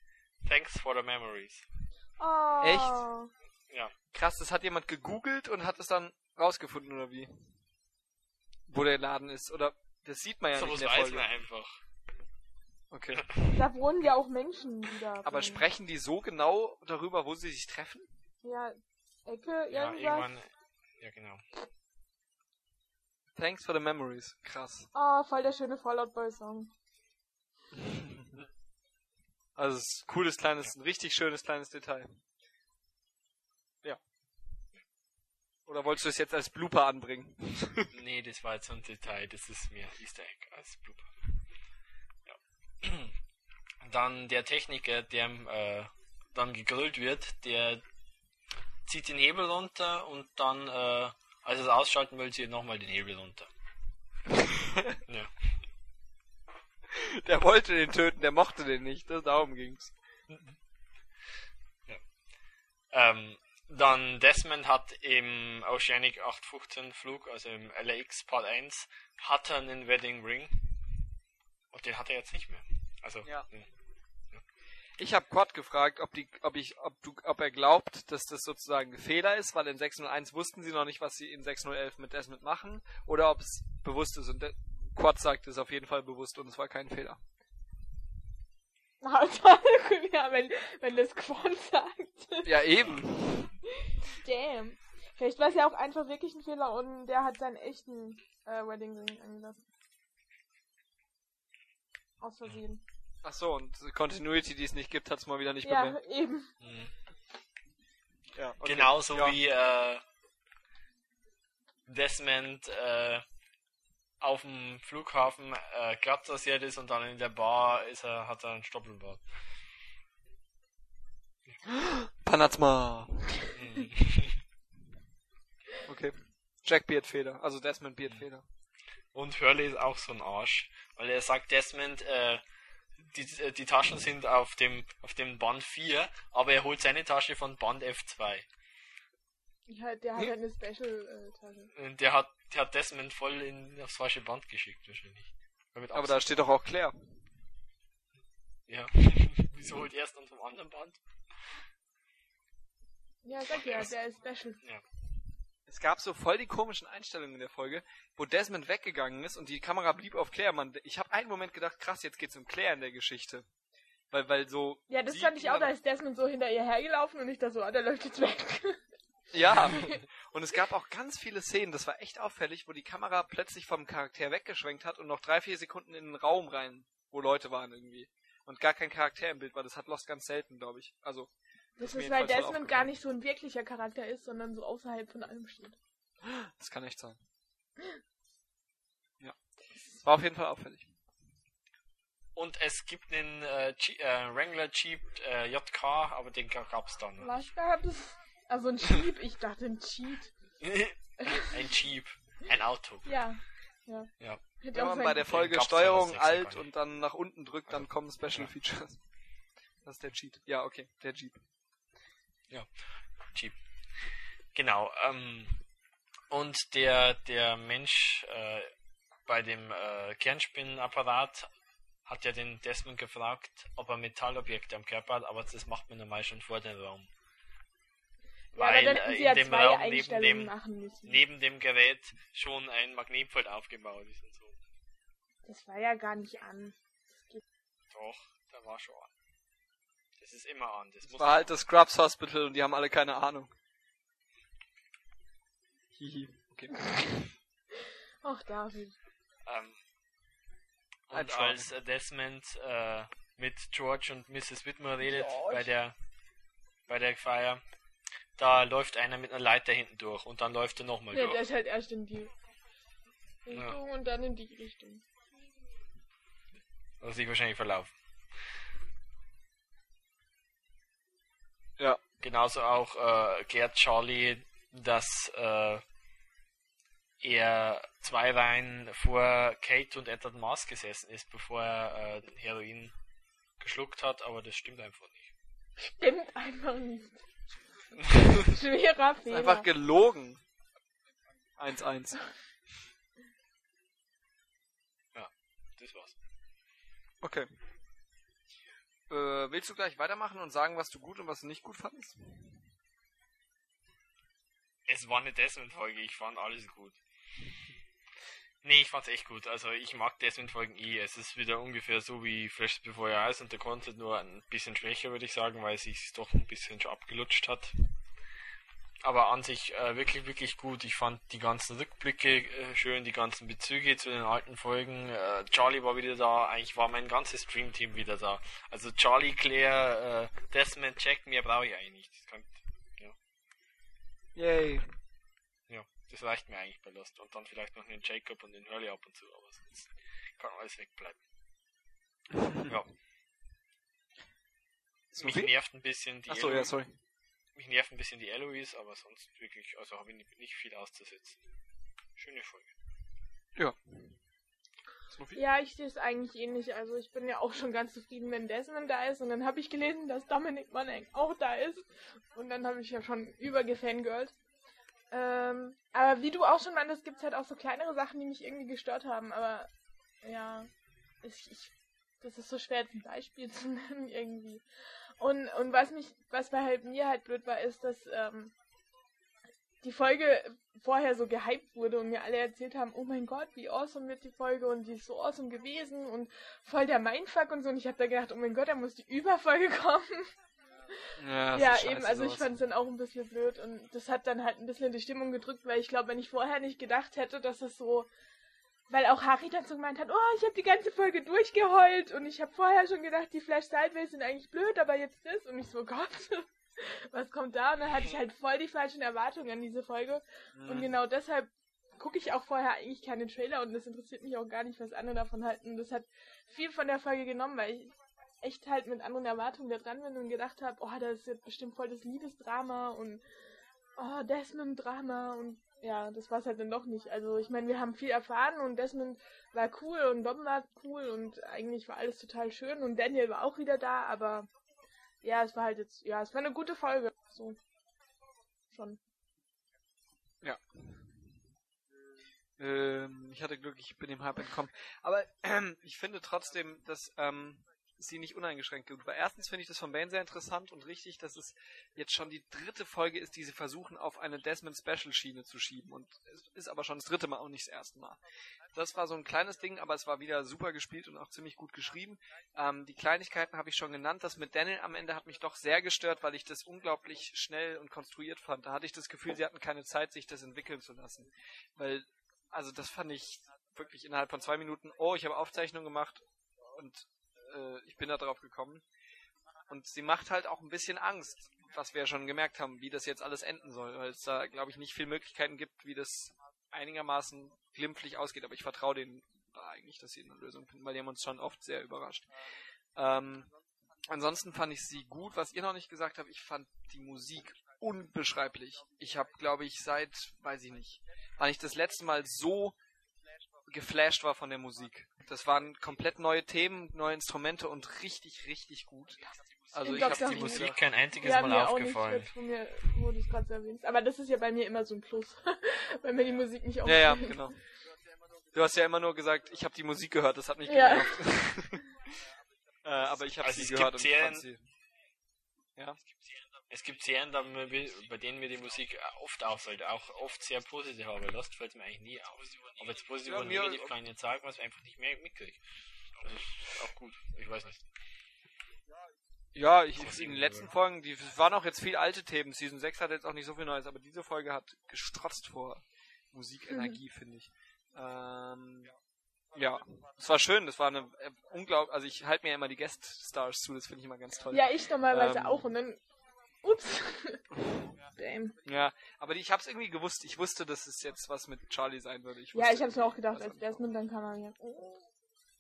S5: Thanks for the Memories.
S6: Oh.
S4: Echt?
S5: Ja,
S4: Krass, das hat jemand gegoogelt und hat es dann rausgefunden, oder wie? Wo der Laden ist, oder? Das sieht man ja
S5: so
S4: nicht in der
S5: weiß
S4: Folge.
S5: man einfach.
S4: Okay.
S6: Da wohnen ja auch Menschen wieder.
S4: Aber sprechen die so genau darüber, wo sie sich treffen?
S6: Ja, Ecke,
S5: Ja,
S6: irgendwas.
S5: irgendwann, ja genau.
S4: Thanks for the memories. Krass.
S6: Ah, voll der schöne Fallout Boy Song.
S4: Also es ist ein cooles kleines, ein richtig schönes kleines Detail. Ja. Oder wolltest du es jetzt als Blooper anbringen?
S5: Nee, das war jetzt so ein Detail, das ist mir Easter Egg als Blooper. Ja. Dann der Techniker, der äh, dann gegrillt wird, der zieht den Hebel runter und dann, äh, als er es ausschalten will, zieht er nochmal den Hebel runter. ja.
S4: Der wollte den töten, der mochte den nicht. Das, darum ging's.
S5: Ähm, dann Desmond hat im Oceanic 815 Flug, also im LAX Part 1, hat er einen Wedding Ring. Und den hat er jetzt nicht mehr. Also,
S4: Ja.
S5: hm.
S4: Ich habe Quad gefragt, ob die, ob ich, ob du, ob er glaubt, dass das sozusagen ein Fehler ist, weil in 601 wussten sie noch nicht, was sie in 6011 mit Desmond machen, oder ob es bewusst ist. Und Quad sagt es auf jeden Fall bewusst und es war kein Fehler.
S6: Also, ja, wenn, wenn das Quan sagt.
S4: Ja, eben.
S6: Damn. Vielleicht war es ja auch einfach wirklich ein Fehler und der hat seinen echten äh, Wedding Ring angelassen. Aus Versehen.
S4: Ach so, und die Continuity, die es nicht gibt, hat es mal wieder nicht
S6: Ja,
S4: bemerkt.
S6: eben.
S5: Mhm.
S4: Ja, okay.
S5: Genauso
S4: ja.
S5: wie äh, Desmond äh, auf dem Flughafen äh, glatt rasiert ist und dann in der Bar ist er, hat er einen Stoppelbart.
S4: Panatma. Okay. Jack Beardfeder, also Desmond Beardfeder.
S5: Und Hurley ist auch so ein Arsch, weil er sagt Desmond, äh, die, äh, die Taschen sind auf dem auf dem Band 4, aber er holt seine Tasche von Band F2.
S6: Ja, der hat halt eine Special-Tasche.
S5: Und der hat der hat Desmond voll in aufs falsche Band geschickt wahrscheinlich.
S4: Aber da steht doch auch Claire.
S5: Ja. Wieso holt er es dann vom anderen Band?
S6: ja, sag ja, der ist Special.
S4: Es gab so voll die komischen Einstellungen in der Folge, wo Desmond weggegangen ist und die Kamera blieb auf Claire. Man, ich habe einen Moment gedacht, krass, jetzt geht's um Claire in der Geschichte. Weil, weil so.
S6: Ja, das fand ich auch, da ist Desmond so hinter ihr hergelaufen und ich da so, ah, der läuft jetzt weg.
S4: Ja. Und es gab auch ganz viele Szenen, das war echt auffällig, wo die Kamera plötzlich vom Charakter weggeschwenkt hat und noch drei, vier Sekunden in den Raum rein, wo Leute waren irgendwie. Und gar kein Charakter im Bild war. Das hat Lost ganz selten, glaube ich. Also,
S6: Das
S4: mir
S6: ist, weil Desmond gar nicht so ein wirklicher Charakter ist, sondern so außerhalb von allem steht.
S4: das kann echt sein. Ja. War auf jeden Fall auffällig.
S5: Und es gibt einen äh, G äh, Wrangler Jeep äh, JK, aber den gab's dann. noch
S6: Was gab es? Also ein Cheat, ich dachte ein Cheat.
S5: ein Jeep, ein Auto.
S6: Ja. Ja.
S5: Ja.
S6: Hätte
S4: Wenn
S6: auch
S4: man bei der. Folge
S5: gab's
S4: Steuerung alt und dann nach unten drückt, dann kommen Special
S5: Ja.
S4: Features. Das ist der Cheat. Ja, okay, der Jeep.
S5: Jeep. Genau. Ähm, und der der Mensch äh, bei dem äh, Kernspinnenapparat hat ja den Desmond gefragt, ob er Metallobjekte am Körper hat, aber das macht man normal schon vor dem Raum.
S6: Ja, aber dann
S5: äh, in
S6: ja
S5: dem Raum neben dem, neben dem Gerät schon ein Magnetfeld aufgebaut ist und so.
S6: Das war ja gar nicht an.
S5: Doch, da war schon an. Das ist immer an. Das
S4: Das
S5: muss
S4: war halt das Scrubs Hospital und die haben alle keine Ahnung. Hihi. Okay.
S6: Ach, David.
S5: Ähm,
S4: Ein
S5: und
S4: Traum.
S5: als Desmond äh, mit George und Mrs. Whitmore redet
S6: George.
S5: bei der bei der Feier, da läuft einer mit einer Leiter hinten durch und dann läuft er nochmal
S6: Ja,
S5: durch.
S6: der ist halt erst in die Richtung und dann in die Richtung.
S5: Also sich wahrscheinlich verlaufen.
S4: Ja.
S5: Genauso auch äh, Gerd Charlie, dass äh, er zwei Reihen vor Kate und Edward Mars gesessen ist, bevor er äh, Heroin geschluckt hat, aber das stimmt einfach nicht.
S6: Stimmt einfach nicht. Schwerer Fehler.
S4: Einfach gelogen. 1-1.
S5: Das war's.
S4: Okay. Äh, willst du gleich weitermachen und sagen, was du gut und was du nicht gut fandest?
S5: Es war eine Desmond-Folge, ich fand alles gut. Nee, ich fand's echt gut. Also ich mag Desmond-Folgen eh. Es ist wieder ungefähr so wie Fresh Before Your Eyes und der Content nur ein bisschen schwächer, würde ich sagen, weil es sich doch ein bisschen schon abgelutscht hat. Aber an sich äh, wirklich, wirklich gut. Ich fand die ganzen Rückblicke äh, schön, die ganzen Bezüge zu den alten Folgen. Äh, Charlie war wieder da, eigentlich war mein ganzes Stream-Team wieder da. Also Charlie, Claire, äh, Desmond, Jack, mehr brauche ich eigentlich nicht. Das kann,
S4: Yay.
S5: Das reicht mir eigentlich bei Lost. Und dann vielleicht noch den Jacob und den Hurley ab und zu, aber sonst kann alles wegbleiben. ja, mich
S4: Sophie?
S5: nervt ein bisschen die
S4: Achso, ja,
S5: Eloise,
S4: sorry.
S5: mich nervt ein bisschen die Eloise, aber sonst wirklich, also habe ich nicht, nicht viel auszusetzen. Schöne Folge.
S4: Ja.
S6: Ja, ich sehe es eigentlich ähnlich. Also ich bin ja auch schon ganz zufrieden, wenn Desmond da ist. Und dann habe ich gelesen, dass Dominic Monaghan auch da ist. Und dann habe ich ja schon übergefangirlt. Ähm, aber wie du auch schon meintest, gibt es halt auch so kleinere Sachen, die mich irgendwie gestört haben. Aber ja, ich, ich, das ist so schwer, jetzt ein Beispiel zu nennen irgendwie. Und, und was mich, was bei halt mir halt blöd war, ist, dass ähm, die Folge vorher so gehypt wurde und mir alle erzählt haben, oh mein Gott, wie awesome wird die Folge und die ist so awesome gewesen und voll der Mindfuck und so. Und ich habe da gedacht, oh mein Gott, da muss die Überfolge kommen.
S4: Ja,
S6: Ja, eben, also ich fand es dann auch ein bisschen blöd und das hat dann halt ein bisschen die Stimmung gedrückt, weil ich glaube, wenn ich vorher nicht gedacht hätte, dass es so, weil auch Harry dann so gemeint hat, oh, ich habe die ganze Folge durchgeheult und ich habe vorher schon gedacht, die Flash Sideways sind eigentlich blöd, aber jetzt das und ich so, Gott, was kommt da? Und dann hatte ich halt voll die falschen Erwartungen an diese Folge und
S4: Mhm.
S6: genau deshalb gucke ich auch vorher eigentlich keine Trailer und das interessiert mich auch gar nicht, was andere davon halten. Das hat viel von der Folge genommen, weil ich echt halt mit anderen Erwartungen da dran bin und gedacht habe, oh, das ist jetzt bestimmt voll das Liebesdrama und oh, Desmond-Drama und ja, das war es halt dann doch nicht. Also ich meine, wir haben viel erfahren und Desmond war cool und Dom war cool und eigentlich war alles total schön und Daniel war auch wieder da, aber ja, es war halt jetzt, ja, es war eine gute Folge. So. Schon.
S4: Ähm, ich hatte Glück, ich bin dem Hype entkommen. Aber ähm, ich finde trotzdem, dass ähm, sie nicht uneingeschränkt gut war. Erstens finde ich das von Bane sehr interessant und richtig, dass es jetzt schon die dritte Folge ist, die sie versuchen, auf eine Desmond Special Schiene zu schieben. Und es ist aber schon das dritte Mal und nicht das erste Mal. Das war so ein kleines Ding, aber es war wieder super gespielt und auch ziemlich gut geschrieben. Ähm, die Kleinigkeiten habe ich schon genannt. Das mit Daniel am Ende hat mich doch sehr gestört, weil ich das unglaublich schnell und konstruiert fand. Da hatte ich das Gefühl, sie hatten keine Zeit, sich das entwickeln zu lassen. Weil also das fand ich wirklich innerhalb von zwei Minuten, oh, ich habe Aufzeichnung gemacht und äh, ich bin da drauf gekommen. Und sie macht halt auch ein bisschen Angst, was wir ja schon gemerkt haben, wie das jetzt alles enden soll, weil es da, glaube ich, nicht viel Möglichkeiten gibt, wie das einigermaßen glimpflich ausgeht, aber ich vertraue denen da eigentlich, dass sie eine Lösung finden, weil die haben uns schon oft sehr überrascht. Ähm, ansonsten fand ich sie gut, was ihr noch nicht gesagt habt, ich fand die Musik unbeschreiblich. Ich habe, glaube ich, seit, weiß ich nicht, wann ich das letzte Mal so geflasht war von der Musik. Das waren komplett neue Themen, neue Instrumente und richtig, richtig gut. Also
S6: In
S4: ich habe die. Musik
S5: Musik kein einziges
S6: Ja,
S5: Mal
S6: mir auch
S5: aufgefallen.
S6: nicht, jetzt, wo, mir, wo du es gerade so erwähnst. Aber das ist ja bei mir immer so ein Plus, weil mir die Musik nicht
S4: Ja,
S6: auffällt.
S4: ja, genau. Du hast ja immer nur gesagt, ich habe die Musik gehört, das hat mich
S6: Ja.
S4: genervt. äh, aber ich habe
S5: Also
S4: sie gehört und ich fand sie. Ja.
S5: Es gibt Serien, bei denen mir die Musik oft auffällt, auch oft sehr positiv, aber Lost fällt mir eigentlich nie auf. Ob jetzt positiv
S4: Ja,
S5: oder
S4: mir-
S5: negativ kann ich nicht sagen, was ich einfach nicht mehr mitkriege. Das ist auch gut, ich weiß nicht.
S4: Ja, ich, in den letzten Folgen, die es waren auch jetzt viel alte Themen. Season 6 hat jetzt auch nicht so viel Neues, aber diese Folge hat gestrotzt vor Musikenergie, finde ich. Ähm, ja, es war schön, das war eine äh, unglaublich, also ich halte mir ja immer die Guest-Stars zu, das finde ich immer ganz toll.
S6: Ja, ich normalerweise
S4: Ähm.
S6: auch und dann. Ups. Damn.
S4: Ja, aber ich hab's irgendwie gewusst, ich wusste, dass es jetzt was mit Charlie sein würde. Ich
S6: Ja, ich hab's mir auch gedacht, als
S4: damit
S6: Desmond dann kam er mir. Oh,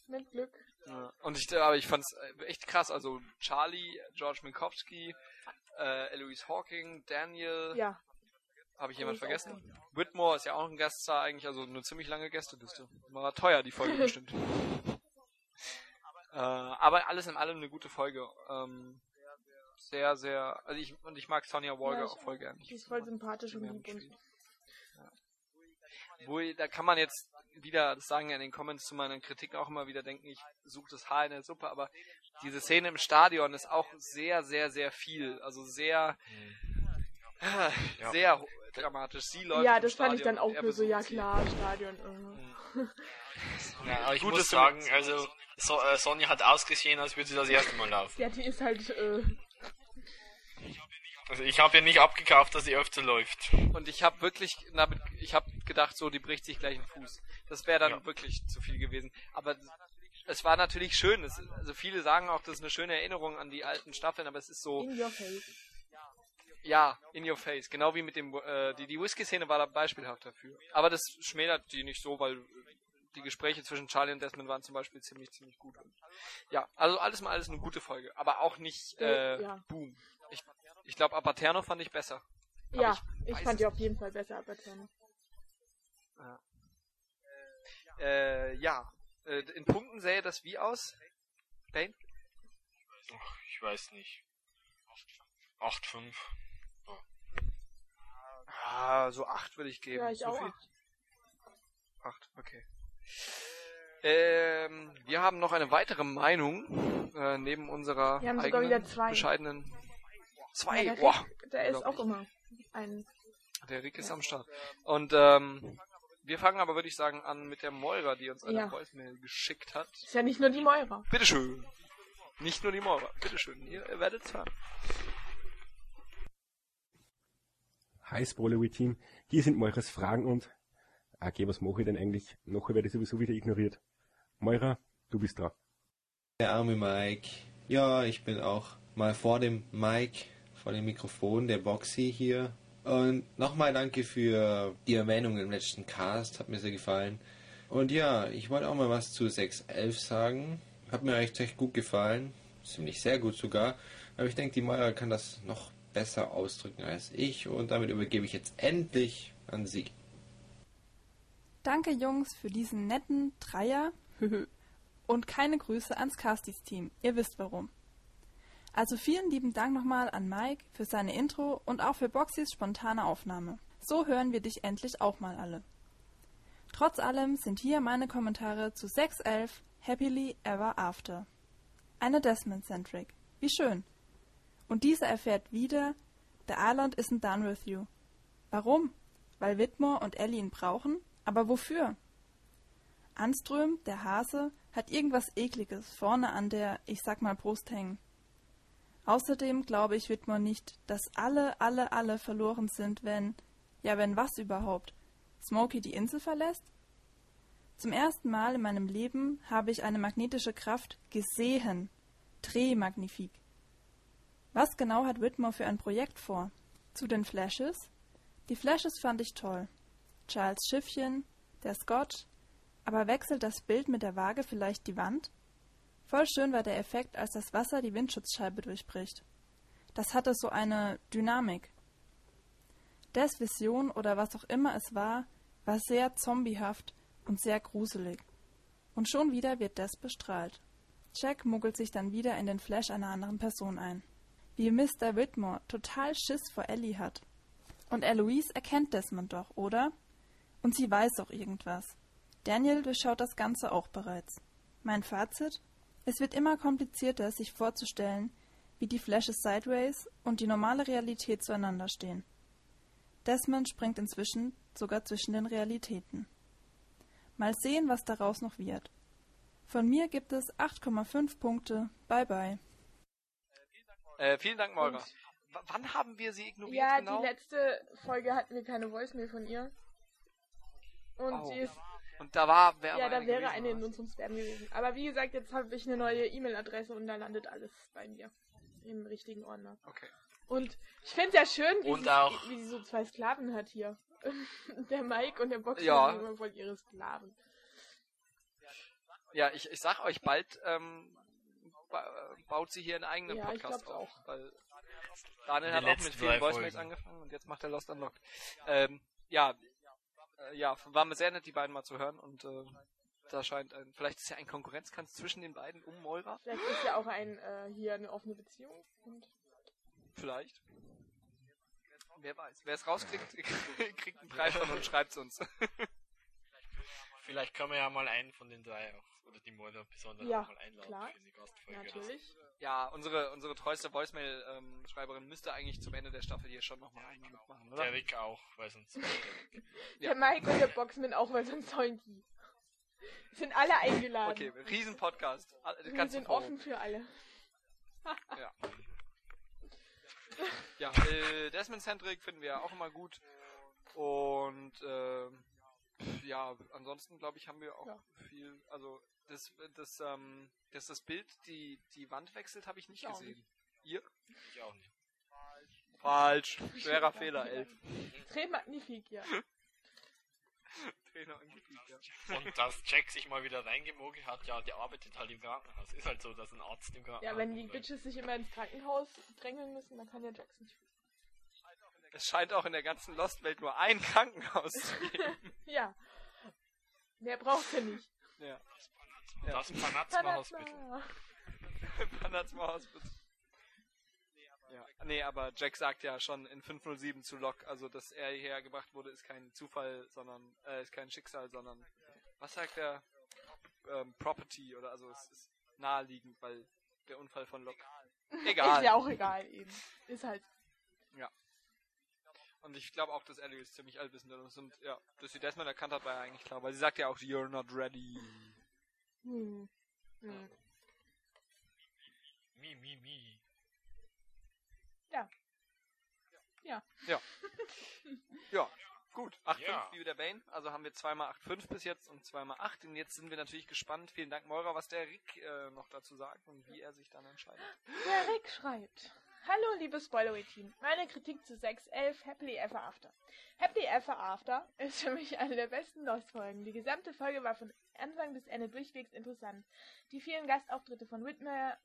S6: mit Glück.
S4: Ja. Und ich, aber ich fand's äh, echt krass. Also Charlie, George Minkowski, äh, Eloise Hawking, Daniel,
S6: Ja.
S4: habe ich jemand vergessen? Whitmore ist ja auch ein Gaststar eigentlich, also eine ziemlich lange Gästeliste. War teuer, die Folge bestimmt. äh, aber alles in allem eine gute Folge. Ähm, sehr, sehr, also ich, und ich mag Sonja Walker
S6: Ja,
S4: auch voll gern.
S6: Die ist voll sympathisch und
S4: Ja,
S6: lieb
S4: gespielt. Wo, da kann man jetzt wieder, das sagen ja in den Comments zu meiner Kritik auch immer wieder denken, ich suche das Haar in der Suppe, aber diese Szene im Stadion ist auch sehr, sehr, sehr viel. Also sehr,
S5: Ja.
S4: sehr dramatisch. Sie läuft
S6: Ja, das fand ich dann auch nur so, ja klar, Stadion. äh.
S5: Ja, aber ich
S4: Gut,
S5: muss sagen, also so, äh, Sonja hat ausgesehen, als würde sie das erste Mal laufen.
S6: Ja, die ist halt, äh,
S5: Also ich habe ja nicht abgekauft, dass sie öfter läuft.
S4: Und ich habe wirklich, damit, ich habe gedacht, so, die bricht sich gleich einen Fuß. Das wäre dann
S5: Ja.
S4: wirklich zu viel gewesen. Aber es war natürlich schön. Es, also viele sagen auch, das ist eine schöne Erinnerung an die alten Staffeln, aber es ist so,
S6: in your face.
S4: ja, in your face. Genau wie mit dem, äh, die, die Whisky-Szene war da beispielhaft dafür. Aber das schmälert die nicht so, weil die Gespräche zwischen Charlie und Desmond waren zum Beispiel ziemlich, ziemlich gut. Und, ja, also alles mal alles eine gute Folge. Aber auch nicht, äh,
S6: Äh, ja.
S4: boom. Ich, ich glaube, Apaterno fand ich besser. Aber
S6: Ja,
S4: ich
S6: ich fand die auf jeden Fall besser, aber Terne.
S4: Äh, ja. Äh, in Punkten sähe das wie aus? Bane?
S5: Ach, ich weiß nicht. 8,5.
S4: Ah, so acht würde ich geben.
S6: Ja, ich
S4: so
S6: auch.
S4: viel? Acht, okay. Ähm, wir haben noch eine weitere Meinung äh, neben unserer
S6: Wir haben sogar
S4: eigenen
S6: wieder zwei.
S4: bescheidenen zwei.
S6: Ja, der,
S4: Boah,
S6: Rick, der ist auch immer ein.
S4: Der Rick ist am Start. Und ähm, wir fangen aber, würde ich sagen, an mit der Moira, die uns eine
S6: Ja.
S4: Voicemail geschickt hat.
S6: Ist ja nicht nur die Moira.
S4: Bitteschön. Nicht nur die Moira. Bitteschön. Ihr werdet's hören.
S3: Hi Spoilery-Team, hier sind Moiras Fragen und... Okay, was mache ich denn eigentlich? Nachher werde ich sowieso wieder ignoriert. Moira, du bist dran.
S7: Der arme Mike. Ja, ich bin auch mal vor dem Mike, vor dem Mikrofon, der Boxy hier. Und nochmal danke für die Erwähnung im letzten Cast, hat mir sehr gefallen. Und ja, ich wollte auch mal was zu 611 sagen. Hat mir echt recht gut gefallen. Ziemlich sehr gut sogar. Aber ich denke, die Maya kann das noch besser ausdrücken als ich. Und damit übergebe ich jetzt endlich an sie.
S8: Danke Jungs für diesen netten Dreier und keine Grüße ans Castis-Team. Ihr wisst warum. Also vielen lieben Dank nochmal an Mike für seine Intro und auch für Boxys spontane Aufnahme. So hören wir dich endlich auch mal alle. Trotz allem sind hier meine Kommentare zu 611 Happily Ever After. Eine Desmond-Centric. Wie schön. Und diese erfährt wieder, The Island isn't done with you. Warum? Weil Whitmore und Ellie ihn brauchen? Aber wofür? Anström, der Hase, hat irgendwas Ekliges vorne an der, ich sag mal, Brust hängen. Außerdem glaube ich Whitmore nicht, dass alle, alle, alle verloren sind, wenn, ja, wenn was überhaupt, Smokey die Insel verlässt? Zum ersten Mal in meinem Leben habe ich eine magnetische Kraft gesehen. Très. Was genau hat Whitmore für ein Projekt vor? Zu den Flashes? Die Flashes fand ich toll. Charles Schiffchen, der Scotch, aber wechselt das Bild mit der Waage vielleicht die Wand? Voll schön war der Effekt, als das Wasser die Windschutzscheibe durchbricht. Das hatte so eine Dynamik. Des Vision oder was auch immer es war, war sehr zombiehaft und sehr gruselig. Und schon wieder wird Des bestrahlt. Jack muggelt sich dann wieder in den Flash einer anderen Person ein. Wie Mr. Whitmore total Schiss vor Ellie hat. Und Eloise erkennt Desmond doch, oder? Und sie weiß auch irgendwas. Daniel durchschaut das Ganze auch bereits. Mein Fazit? Es wird immer komplizierter, sich vorzustellen, wie die Flashes Sideways und die normale Realität zueinander stehen. Desmond springt inzwischen sogar zwischen den Realitäten. Mal sehen, was daraus noch wird. Von mir gibt es 8,5 Punkte. Bye bye.
S4: Äh, vielen Dank.
S6: Und-
S4: W wann haben wir sie ignoriert
S6: Ja,
S4: genau?
S6: die letzte Folge hatten wir keine Voicemail von ihr. Und
S4: Oh.
S6: die ist,
S4: Und da war, wer
S6: ja, da wäre eine in unserem Spam gewesen. Aber wie gesagt, jetzt habe ich eine neue E-Mail-Adresse und da landet alles bei mir. Im richtigen Ordner.
S4: Okay.
S6: Und ich finde ja schön, wie,
S5: Und
S6: sie,
S5: auch-
S6: wie sie so zwei Sklaven hat hier. der Mike und der Boxer
S4: Ja.
S6: sind immer voll ihre Sklaven.
S4: Ja, ich, ich sag euch, bald ähm, ba baut sie hier einen eigenen
S6: Ja, ich
S4: Podcast
S6: glaub's
S4: auf. Weil Daniel hat auch mit vielen Voicemails angefangen und jetzt macht er Lost Unlocked. Ähm, ja, äh, ja, war mir sehr nett, die beiden mal zu hören und äh, da scheint ein, vielleicht ist ja ein Konkurrenzkampf zwischen den beiden um Moira.
S6: Vielleicht ist ja auch ein äh, hier eine offene Beziehung. Und
S4: Vielleicht. Wer weiß. Wer es rauskriegt, kriegt einen Preis von uns, schreibt's uns.
S5: Vielleicht können wir ja mal einen von den drei auch, oder die Moira besonders
S6: Ja,
S5: mal einladen
S6: klar.
S5: für die Gastfolge.
S6: natürlich.
S4: Ja, unsere, unsere treueste Voicemail-Schreiberin müsste eigentlich zum Ende der Staffel hier schon nochmal einen mitmachen, oder?
S5: Der Rick auch, weil sonst.
S6: Der Mike und der Boxman auch, weil sonst sollen die. Sind alle eingeladen.
S4: Okay, Riesen-Podcast.
S6: Wir sind offen für alle.
S4: Ja. Ja, äh, Desmond Centric finden wir ja auch immer gut. Und ähm, ja, ansonsten glaube ich, haben wir auch
S6: Ja.
S4: viel. Also das, das, ähm, dass das Bild die die Wand wechselt, habe ich nicht
S6: Ich
S4: gesehen. Ihr?
S5: Ich auch nicht.
S4: Falsch. Schwerer Fehler, elf.
S6: Ja.
S4: Trainer ja.
S5: Und dass Jack sich mal wieder reingemogelt hat, ja, der arbeitet halt im Krankenhaus. Ist halt so, dass ein Arzt im Krankenhaus
S6: Ja, wenn die
S5: ist.
S6: Bitches sich immer ins Krankenhaus drängeln müssen, dann kann ja Jackson nicht.
S4: Es scheint auch in der ganzen Lost-Welt nur ein Krankenhaus zu geben.
S6: Ja. Mehr braucht er nicht.
S4: ja.
S5: Das Panazma Hospital.
S6: Panazma.
S4: Hospital. Ja. Nee, aber Jack sagt ja schon in 507 zu Locke, also dass er hierher gebracht wurde, ist kein Zufall, sondern äh, ist kein Schicksal, sondern was sagt er? Ähm, Property oder also es ist naheliegend, weil der Unfall von Locke. Egal.
S6: Ist ja auch egal eben. Ist halt.
S4: Und ich glaube auch, dass Ellie ziemlich allwissend ist. Und ja, dass sie Desmond erkannt hat, war ja eigentlich klar. Weil sie sagt ja auch, you're not ready.
S6: Hm. Hm.
S5: Mi, mi, mi.
S6: Ja. Ja.
S4: Ja. ja. Gut, 8,5
S5: Ja.
S4: wie der Bane. Also haben wir zweimal 8,5 bis jetzt und zweimal 8. Und jetzt sind wir natürlich gespannt. Vielen Dank, Moira, was der Rick äh, noch dazu sagt und wie er sich dann entscheidet.
S6: Der Rick schreibt. Hallo, liebes Spoilery-Team. Meine Kritik zu 6.11 Happily Ever After. Happily Ever After ist für mich eine der besten Lost-Folgen. Die gesamte Folge war von Anfang bis Ende durchwegs interessant. Die vielen Gastauftritte von Whitmore,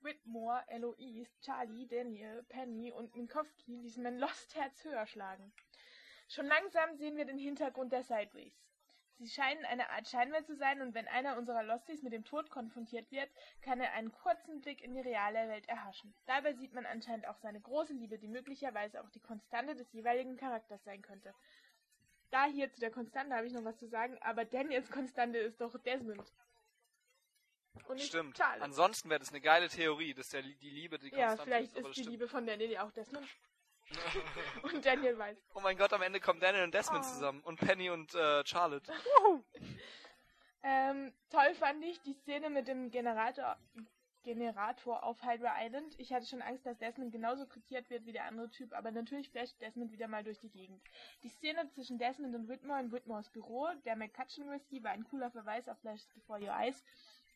S6: Whitmore, Eloise, Charlie, Daniel, Penny und Minkowski ließen mein Lost-Herz höher schlagen. Schon langsam sehen wir den Hintergrund der Sideways. Sie scheinen eine Art Scheinwelt zu sein und wenn einer unserer Losties mit dem Tod konfrontiert wird, kann er einen kurzen Blick in die reale Welt erhaschen. Dabei sieht man anscheinend auch seine große Liebe, die möglicherweise auch die Konstante des jeweiligen Charakters sein könnte. Da hier zu der Konstante habe ich noch was zu sagen, aber Daniels Konstante ist doch Desmond. Und
S4: Stimmt.
S6: Charles.
S4: Ansonsten wäre das eine geile Theorie, dass der, die Liebe die
S6: ja,
S4: Konstante
S6: vielleicht
S4: ist. Aber
S6: ist
S4: das
S6: die
S4: stimmt.
S6: Liebe von Daniel ja auch Desmond. und Daniel weiß.
S4: Oh mein Gott, am Ende kommen Daniel und Desmond
S6: Oh.
S4: zusammen. Und Penny und äh, Charlotte.
S6: Ähm, toll fand ich die Szene mit dem Generator, Generator auf Hydra Island. Ich hatte schon Angst, dass Desmond genauso frittiert wird wie der andere Typ, aber natürlich flasht Desmond wieder mal durch die Gegend. Die Szene zwischen Desmond und Whitmore in Whitmores Büro, der McCutcheon Whisky, war ein cooler Verweis auf Flashes Before Your Eyes.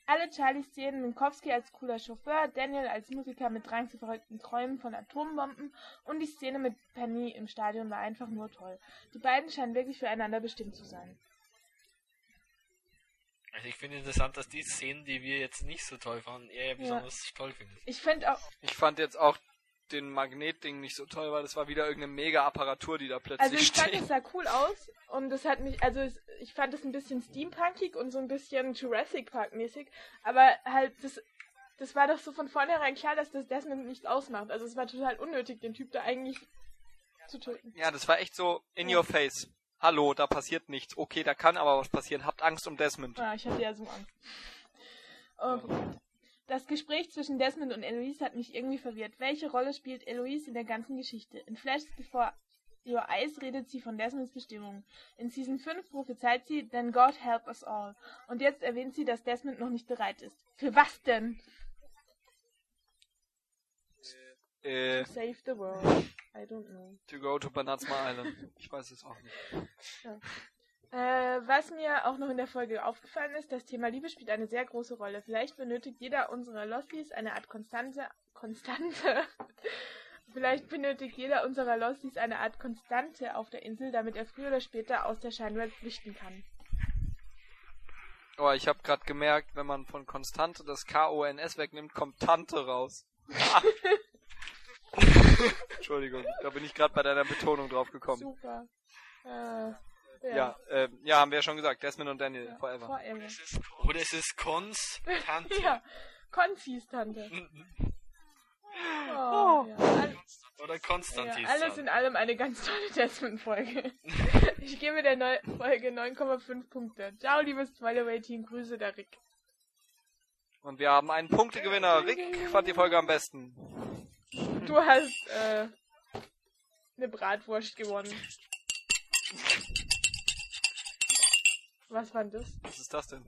S6: Alle Charlie-Szenen, Minkowski als cooler Chauffeur, Daniel als Musiker mit Drang zu verrückten Träumen von Atombomben und die Szene mit Penny im Stadion war einfach nur toll. Die beiden scheinen wirklich füreinander bestimmt zu sein.
S5: Also ich finde interessant, dass die Szenen, die wir jetzt nicht so toll fanden, er ja besonders toll findet.
S6: Ich finde auch,
S4: Ich fand jetzt auch den Magnetding nicht so toll, weil das war wieder irgendeine mega Apparatur, die da plötzlich
S6: Also ich fand, es sah cool aus und das hat mich, also ich fand es ein bisschen steampunkig und so ein bisschen Jurassic Park mäßig, aber halt das, das war doch so von vornherein klar, dass das Desmond nichts ausmacht. Also es war total unnötig, den Typ da eigentlich zu töten.
S4: Ja, das war echt so in your face. Hallo, da passiert nichts. Okay, da kann aber was passieren. Habt Angst um Desmond.
S6: Ja, ich hatte ja so Angst. Okay. Das Gespräch zwischen Desmond und Eloise hat mich irgendwie verwirrt. Welche Rolle spielt Eloise in der ganzen Geschichte? In Flash Before Your Eyes redet sie von Desmonds Bestimmungen. In Season 5 prophezeit sie, then God help us all. Und jetzt erwähnt sie, dass Desmond noch nicht bereit ist. Für was denn?
S4: Äh,
S6: To save the world. I don't know.
S4: to go to Banatsma Island. Ich weiß es auch nicht.
S6: Äh, was mir auch noch in der Folge aufgefallen ist, das Thema Liebe spielt eine sehr große Rolle. Vielleicht benötigt jeder unserer Losties eine Art Konstante, Konstante. Vielleicht benötigt jeder unserer Losties eine Art Konstante auf der Insel, damit er früher oder später aus der Scheinwelt flüchten kann.
S4: Oh, ich habe gerade gemerkt, wenn man von Konstante das K-O-N-S wegnimmt, kommt Tante raus. Entschuldigung, da bin ich gerade bei deiner Betonung drauf gekommen.
S6: Super. Äh, ja.
S4: Ja, äh, ja, haben wir ja schon gesagt. Desmond und Daniel, forever.
S6: Forever.
S5: Oder es ist Cons Tante.
S6: Ja, Konzis Tante. Oh,
S4: Oh.
S6: ja.
S5: Oder Konstantin.
S6: ja, alles in allem eine ganz tolle Desmond-Folge. Ich gebe der Neu Folge 9,5 Punkte. Ciao, liebes Twilight-Team. Grüße, der Rick.
S4: Und wir haben einen Punktegewinner. Rick fand die Folge am besten.
S6: Du hast äh, eine Bratwurst gewonnen. Was war das?
S4: Was ist das denn?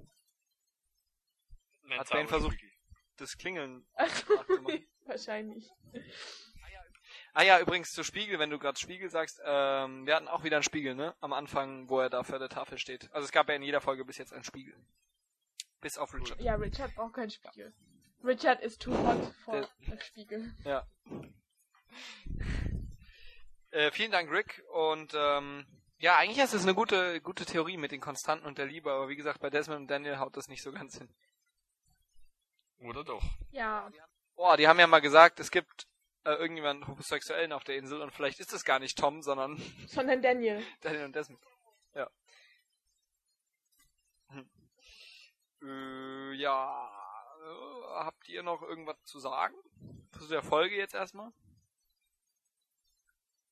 S4: Hat Ben versucht, das Klingeln
S6: Also,
S4: nachzumachen?
S6: wahrscheinlich.
S4: Ah ja, übrigens zu Spiegel, wenn du gerade Spiegel sagst, ähm, wir hatten auch wieder einen Spiegel, ne? Am Anfang, wo er da vor der Tafel steht. Also es gab ja in jeder Folge bis jetzt einen Spiegel. Bis auf Richard.
S6: Ja, Richard braucht keinen Spiegel. Richard ist too hot for a Spiegel.
S4: Ja. Äh, vielen Dank, Rick. Und ähm, ja, eigentlich ist es eine gute, gute Theorie mit den Konstanten und der Liebe, aber wie gesagt, bei Desmond und Daniel haut das nicht so ganz hin.
S5: Oder doch.
S6: Ja,
S4: Boah, die haben ja mal gesagt, es gibt äh, irgendjemanden Homosexuellen auf der Insel und vielleicht ist es gar nicht Tom, sondern
S6: sondern Daniel.
S4: Daniel und Desmond. Ja. Hm. Äh, ja. Äh, habt ihr noch irgendwas zu sagen? Zu der Folge jetzt erstmal?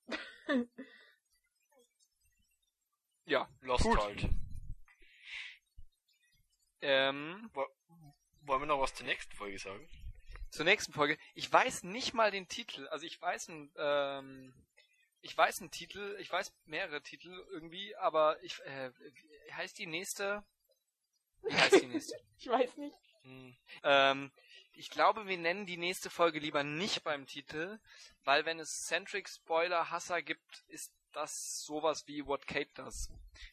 S4: ja.
S5: Lost
S4: Gut.
S5: halt.
S4: Ähm,
S5: Wo- Wollen wir noch was zur nächsten Folge sagen?
S4: zur nächsten Folge. Ich weiß nicht mal den Titel. Also ich weiß ein, ähm, ich weiß einen Titel, ich weiß mehrere Titel irgendwie, aber ich, äh, heißt die nächste? Wie heißt die nächste?
S6: Ich weiß nicht.
S4: Hm. Ähm, ich glaube, wir nennen die nächste Folge lieber nicht beim Titel, weil wenn es Centric Spoiler Hasser gibt, ist das sowas wie What Kate does.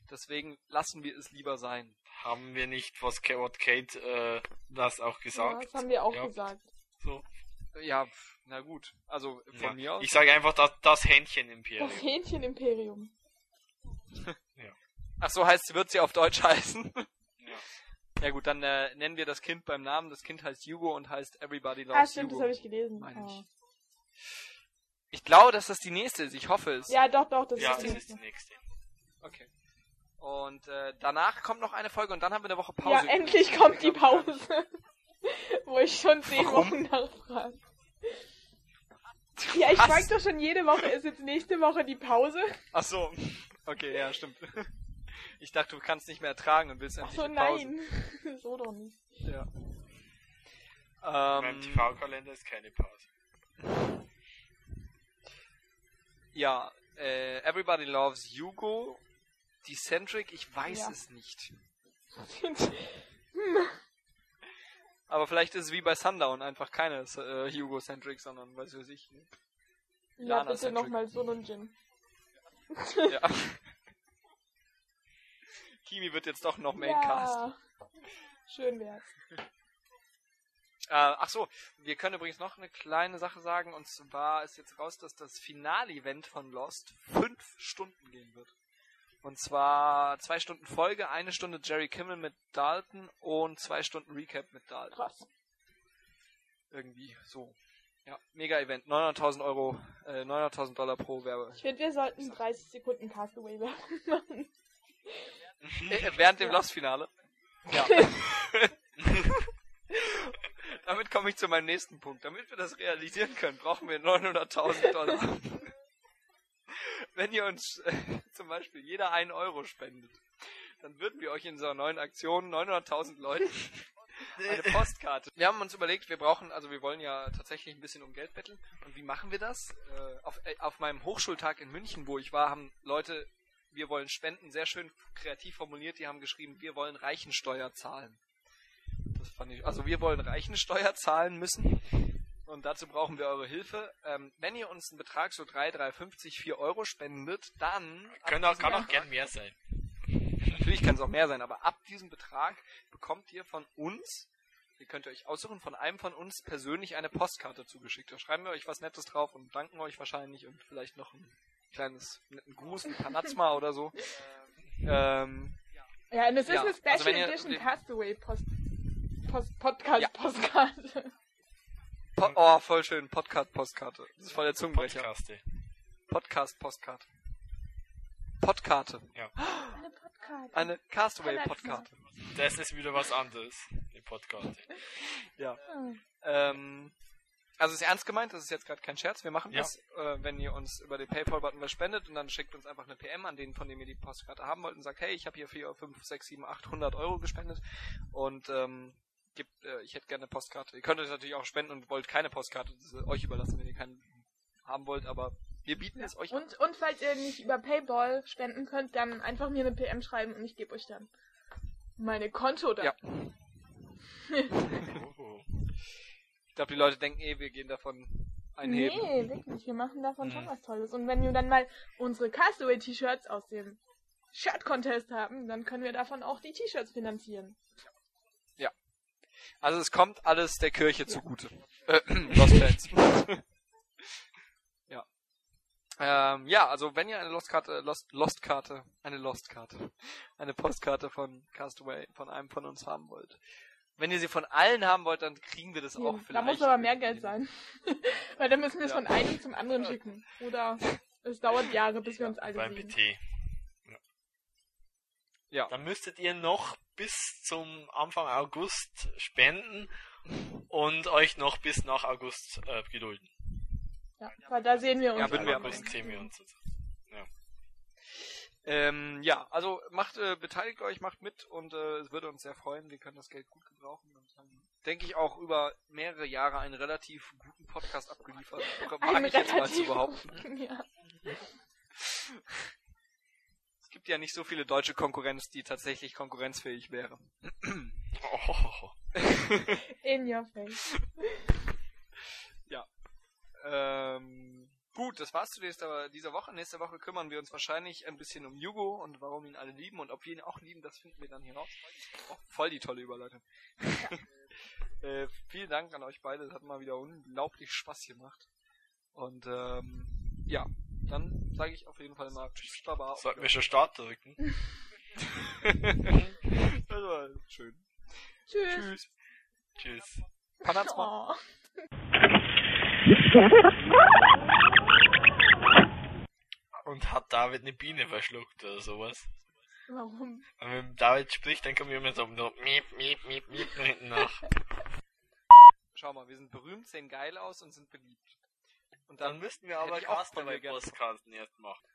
S4: Deswegen lassen wir es lieber sein.
S5: Haben wir nicht, was Kate äh, das auch
S6: Ja,
S5: gesagt?
S6: das haben wir auch
S5: Ja.
S6: gesagt.
S5: So.
S4: Ja, pf, na gut. Also von
S5: Ja.
S4: mir aus.
S5: Ich sage einfach das, das Händchen-Imperium.
S6: Das Hähnchen-Imperium.
S4: Ach so heißt, wird sie auf Deutsch heißen. Ja gut, dann äh, nennen wir das Kind beim Namen. Das Kind heißt Hugo und heißt Everybody Loves
S6: Ah, stimmt, das
S4: Hugo.
S6: habe ich gelesen.
S4: Meine ich.
S6: Ah.
S4: Ich glaube, dass das die nächste ist. Ich hoffe es.
S6: Ja, doch, doch, das
S5: Ja,
S6: ist
S5: das
S6: die
S5: ist die
S6: nächste.
S5: nächste.
S4: Okay. Und äh, danach kommt noch eine Folge und dann haben wir eine Woche Pause.
S6: Ja, endlich kommt die Pause. Wo ich schon zehn
S4: Warum?
S6: Wochen nachfrage. Ja, ich frage doch schon jede Woche, ist jetzt nächste Woche die Pause?
S4: Ach so. Okay, ja, stimmt. Ich dachte, du kannst nicht mehr ertragen und willst
S6: Ach
S4: endlich
S6: so,
S4: eine Pause.
S6: nein. so doch nicht.
S4: Ja.
S5: Beim
S4: Ähm,
S5: TV-Kalender ist keine Pause.
S4: ja, äh, Everybody Loves Hugo. Decentric, ich weiß
S6: Ja.
S4: es nicht. Aber vielleicht ist es wie bei Sundown einfach keine äh, Hugo-Centric, sondern weiß ich. ne?
S6: Ja,
S4: Lana
S6: bitte
S4: Centric.
S6: nochmal so einen Gin.
S4: Ja. Kimi wird jetzt doch noch Maincast.
S6: Ja. Schön wär's.
S4: Äh, ach so, wir können übrigens noch eine kleine Sache sagen, und zwar ist jetzt raus, dass das Finale-Event von Lost fünf Stunden gehen wird. Und zwar zwei Stunden Folge, eine Stunde Jerry Kimmel mit Dalton und zwei Stunden Recap mit Dalton.
S6: Krass.
S4: Irgendwie so. Ja, Mega-Event, 900.000 Euro, äh, 900.000 Dollar pro Werbe.
S6: Ich finde, wir sollten 30 Sekunden Castaway machen.
S4: Äh, während dem Lost-Finale. Ja. Damit komme ich zu meinem nächsten Punkt. Damit wir das realisieren können, brauchen wir 900.000 Dollar. Wenn ihr uns äh, zum Beispiel jeder einen Euro spendet, dann würden wir euch in unserer neuen Aktion 900.000 Leuten eine Postkarte. Wir haben uns überlegt, wir brauchen, also wir wollen ja tatsächlich ein bisschen um Geld betteln. Und wie machen wir das? Äh, auf, äh, auf meinem Hochschultag in München, wo ich war, haben Leute, wir wollen spenden, sehr schön kreativ formuliert, die haben geschrieben, wir wollen Reichensteuer zahlen. Das fand ich, also wir wollen Reichensteuer zahlen müssen. Und dazu brauchen wir eure Hilfe. Ähm, wenn ihr uns einen Betrag so 3, 3,50, 4 Euro spendet, dann...
S5: Können auch, kann auch
S4: Betrag-
S5: gern mehr sein.
S4: Natürlich kann es auch mehr sein, aber ab diesem Betrag bekommt ihr von uns, ihr könnt euch aussuchen, von einem von uns persönlich eine Postkarte zugeschickt. Da schreiben wir euch was Nettes drauf und danken euch wahrscheinlich und vielleicht noch ein kleines netten Gruß, ein Panazma oder so. Ähm,
S6: Ja, und es ist
S4: Ja,
S6: eine Special
S4: also wenn ihr
S6: Edition Castaway Post, Post Podcast
S4: Ja.
S6: Postkarte.
S4: Po oh, voll schön, Podcast-Postkarte. Das ist voll der Zungenbrecher.
S5: Podcaste.
S4: Podcast-Postkarte. Podkarte.
S6: Eine Postkarte.
S4: Eine Castaway-Podkarte.
S5: Das ist wieder was anderes. Die Podcaste.
S4: Ja.
S6: Hm.
S4: Ähm, also ist ernst gemeint, das ist jetzt gerade kein Scherz. Wir machen
S5: Ja.
S4: das, äh, wenn ihr uns über den PayPal-Button was spendet und dann schickt uns einfach eine PM an den, von dem ihr die Postkarte haben wollt und sagt, hey, ich habe hier 4, 5, 6, 7, 800 Euro gespendet und ähm, gibt, äh, ich hätte gerne eine Postkarte. Ihr könnt euch natürlich auch spenden und wollt keine Postkarte. Das ist euch überlassen, wenn ihr keine haben wollt, aber wir bieten es euch an.
S6: Und, und falls ihr nicht über Payball spenden könnt, dann einfach mir eine PM schreiben und ich gebe euch dann meine Konto da.
S4: Ja.
S5: Oh.
S4: Ich glaube, die Leute denken eh, wir gehen davon einheben.
S6: Nee, wirklich, wir machen davon schon
S5: Mhm.
S6: was Tolles. Und wenn wir dann mal unsere Castaway-T-Shirts aus dem Shirt-Contest haben, dann können wir davon auch die T-Shirts finanzieren.
S4: Also es kommt alles der Kirche zugute. Äh, Lost Fans. ja. Ähm, ja, also wenn ihr eine Lost-Karte, Lost, Lost-Karte, eine Lost-Karte, eine Postkarte von Castaway, von einem von uns haben wollt. Wenn ihr sie von allen haben wollt, dann kriegen wir das auch
S6: da
S4: vielleicht.
S6: muss aber mehr Geld sein. Weil dann müssen wir es
S4: Ja.
S6: von einem zum anderen schicken. Oder es dauert Jahre, bis wir uns alle
S5: Beim
S6: sehen.
S5: PT.
S4: Ja.
S5: Dann müsstet ihr noch bis zum Anfang August spenden und euch noch bis nach August äh, gedulden.
S6: Ja, weil da sehen wir uns.
S4: Ja, würden wir
S5: August sehen wir uns.
S4: Ähm, ja, also macht, äh, beteiligt euch, macht mit und äh, es würde uns sehr freuen. Wir können das Geld gut gebrauchen und haben, denke ich, auch über mehrere Jahre einen relativ guten Podcast abgeliefert. Wage
S6: Ein
S4: ich jetzt mal zu
S6: relativ
S4: behaupten.
S6: ja.
S4: Es gibt ja nicht so viele deutsche Konkurrenz, die tatsächlich konkurrenzfähig wäre.
S5: Oh.
S6: In your face.
S4: ja. Ähm, gut, das war's zu dieser, dieser Woche. Nächste Woche kümmern wir uns wahrscheinlich ein bisschen um Yugo und warum ihn alle lieben und ob wir ihn auch lieben, das finden wir dann hier raus. Oh, voll die tolle Überleitung. äh, vielen Dank an euch beide. Das hat mal wieder unglaublich Spaß gemacht. Und ähm, ja, dann sage ich auf jeden Fall mal Tschüss, Baba.
S5: Sollten wir schon Start drücken?
S4: das war schön.
S6: Tschüss.
S4: Tschüss.
S5: Tschüss.
S4: Panazma.
S6: Oh.
S5: Und hat David eine Biene verschluckt oder sowas?
S6: Warum?
S5: Und wenn David spricht, dann kommen wir immer so, miep, miep, miep, miep hinten nach.
S4: Schau mal, wir sind berühmt, sehen geil aus und sind beliebt. Und
S5: Dann müssten wir aber
S4: dir
S5: bei Postkarten erst machen.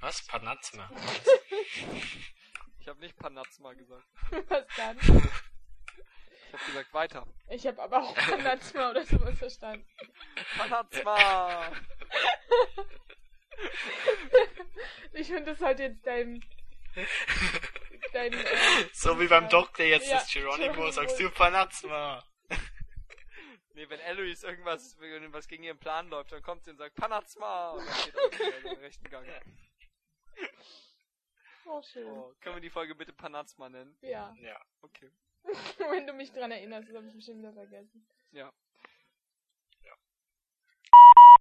S5: Was? Panazma.
S4: Ich habe nicht Panazma gesagt.
S6: Was dann?
S4: Ich habe gesagt weiter.
S6: Ich habe aber auch Panazma oder sowas verstanden.
S4: Panazma!
S6: Ich finde das halt jetzt dein. dein. Äh,
S5: So wie beim Doktor jetzt
S6: Ja,
S5: das Geronimo,
S6: Geronimo.
S5: sagst du Panazma.
S4: Nee, wenn Eloise irgendwas, wenn irgendwas gegen ihren Plan läuft, dann kommt sie und sagt Panazma! Und dann geht auch wieder den rechten Gang.
S6: oh, schön.
S4: Oh, können wir die Folge bitte Panazma nennen?
S6: Ja.
S5: Ja.
S4: Okay.
S6: Wenn du mich dran erinnerst, das habe ich bestimmt wieder vergessen.
S4: Ja.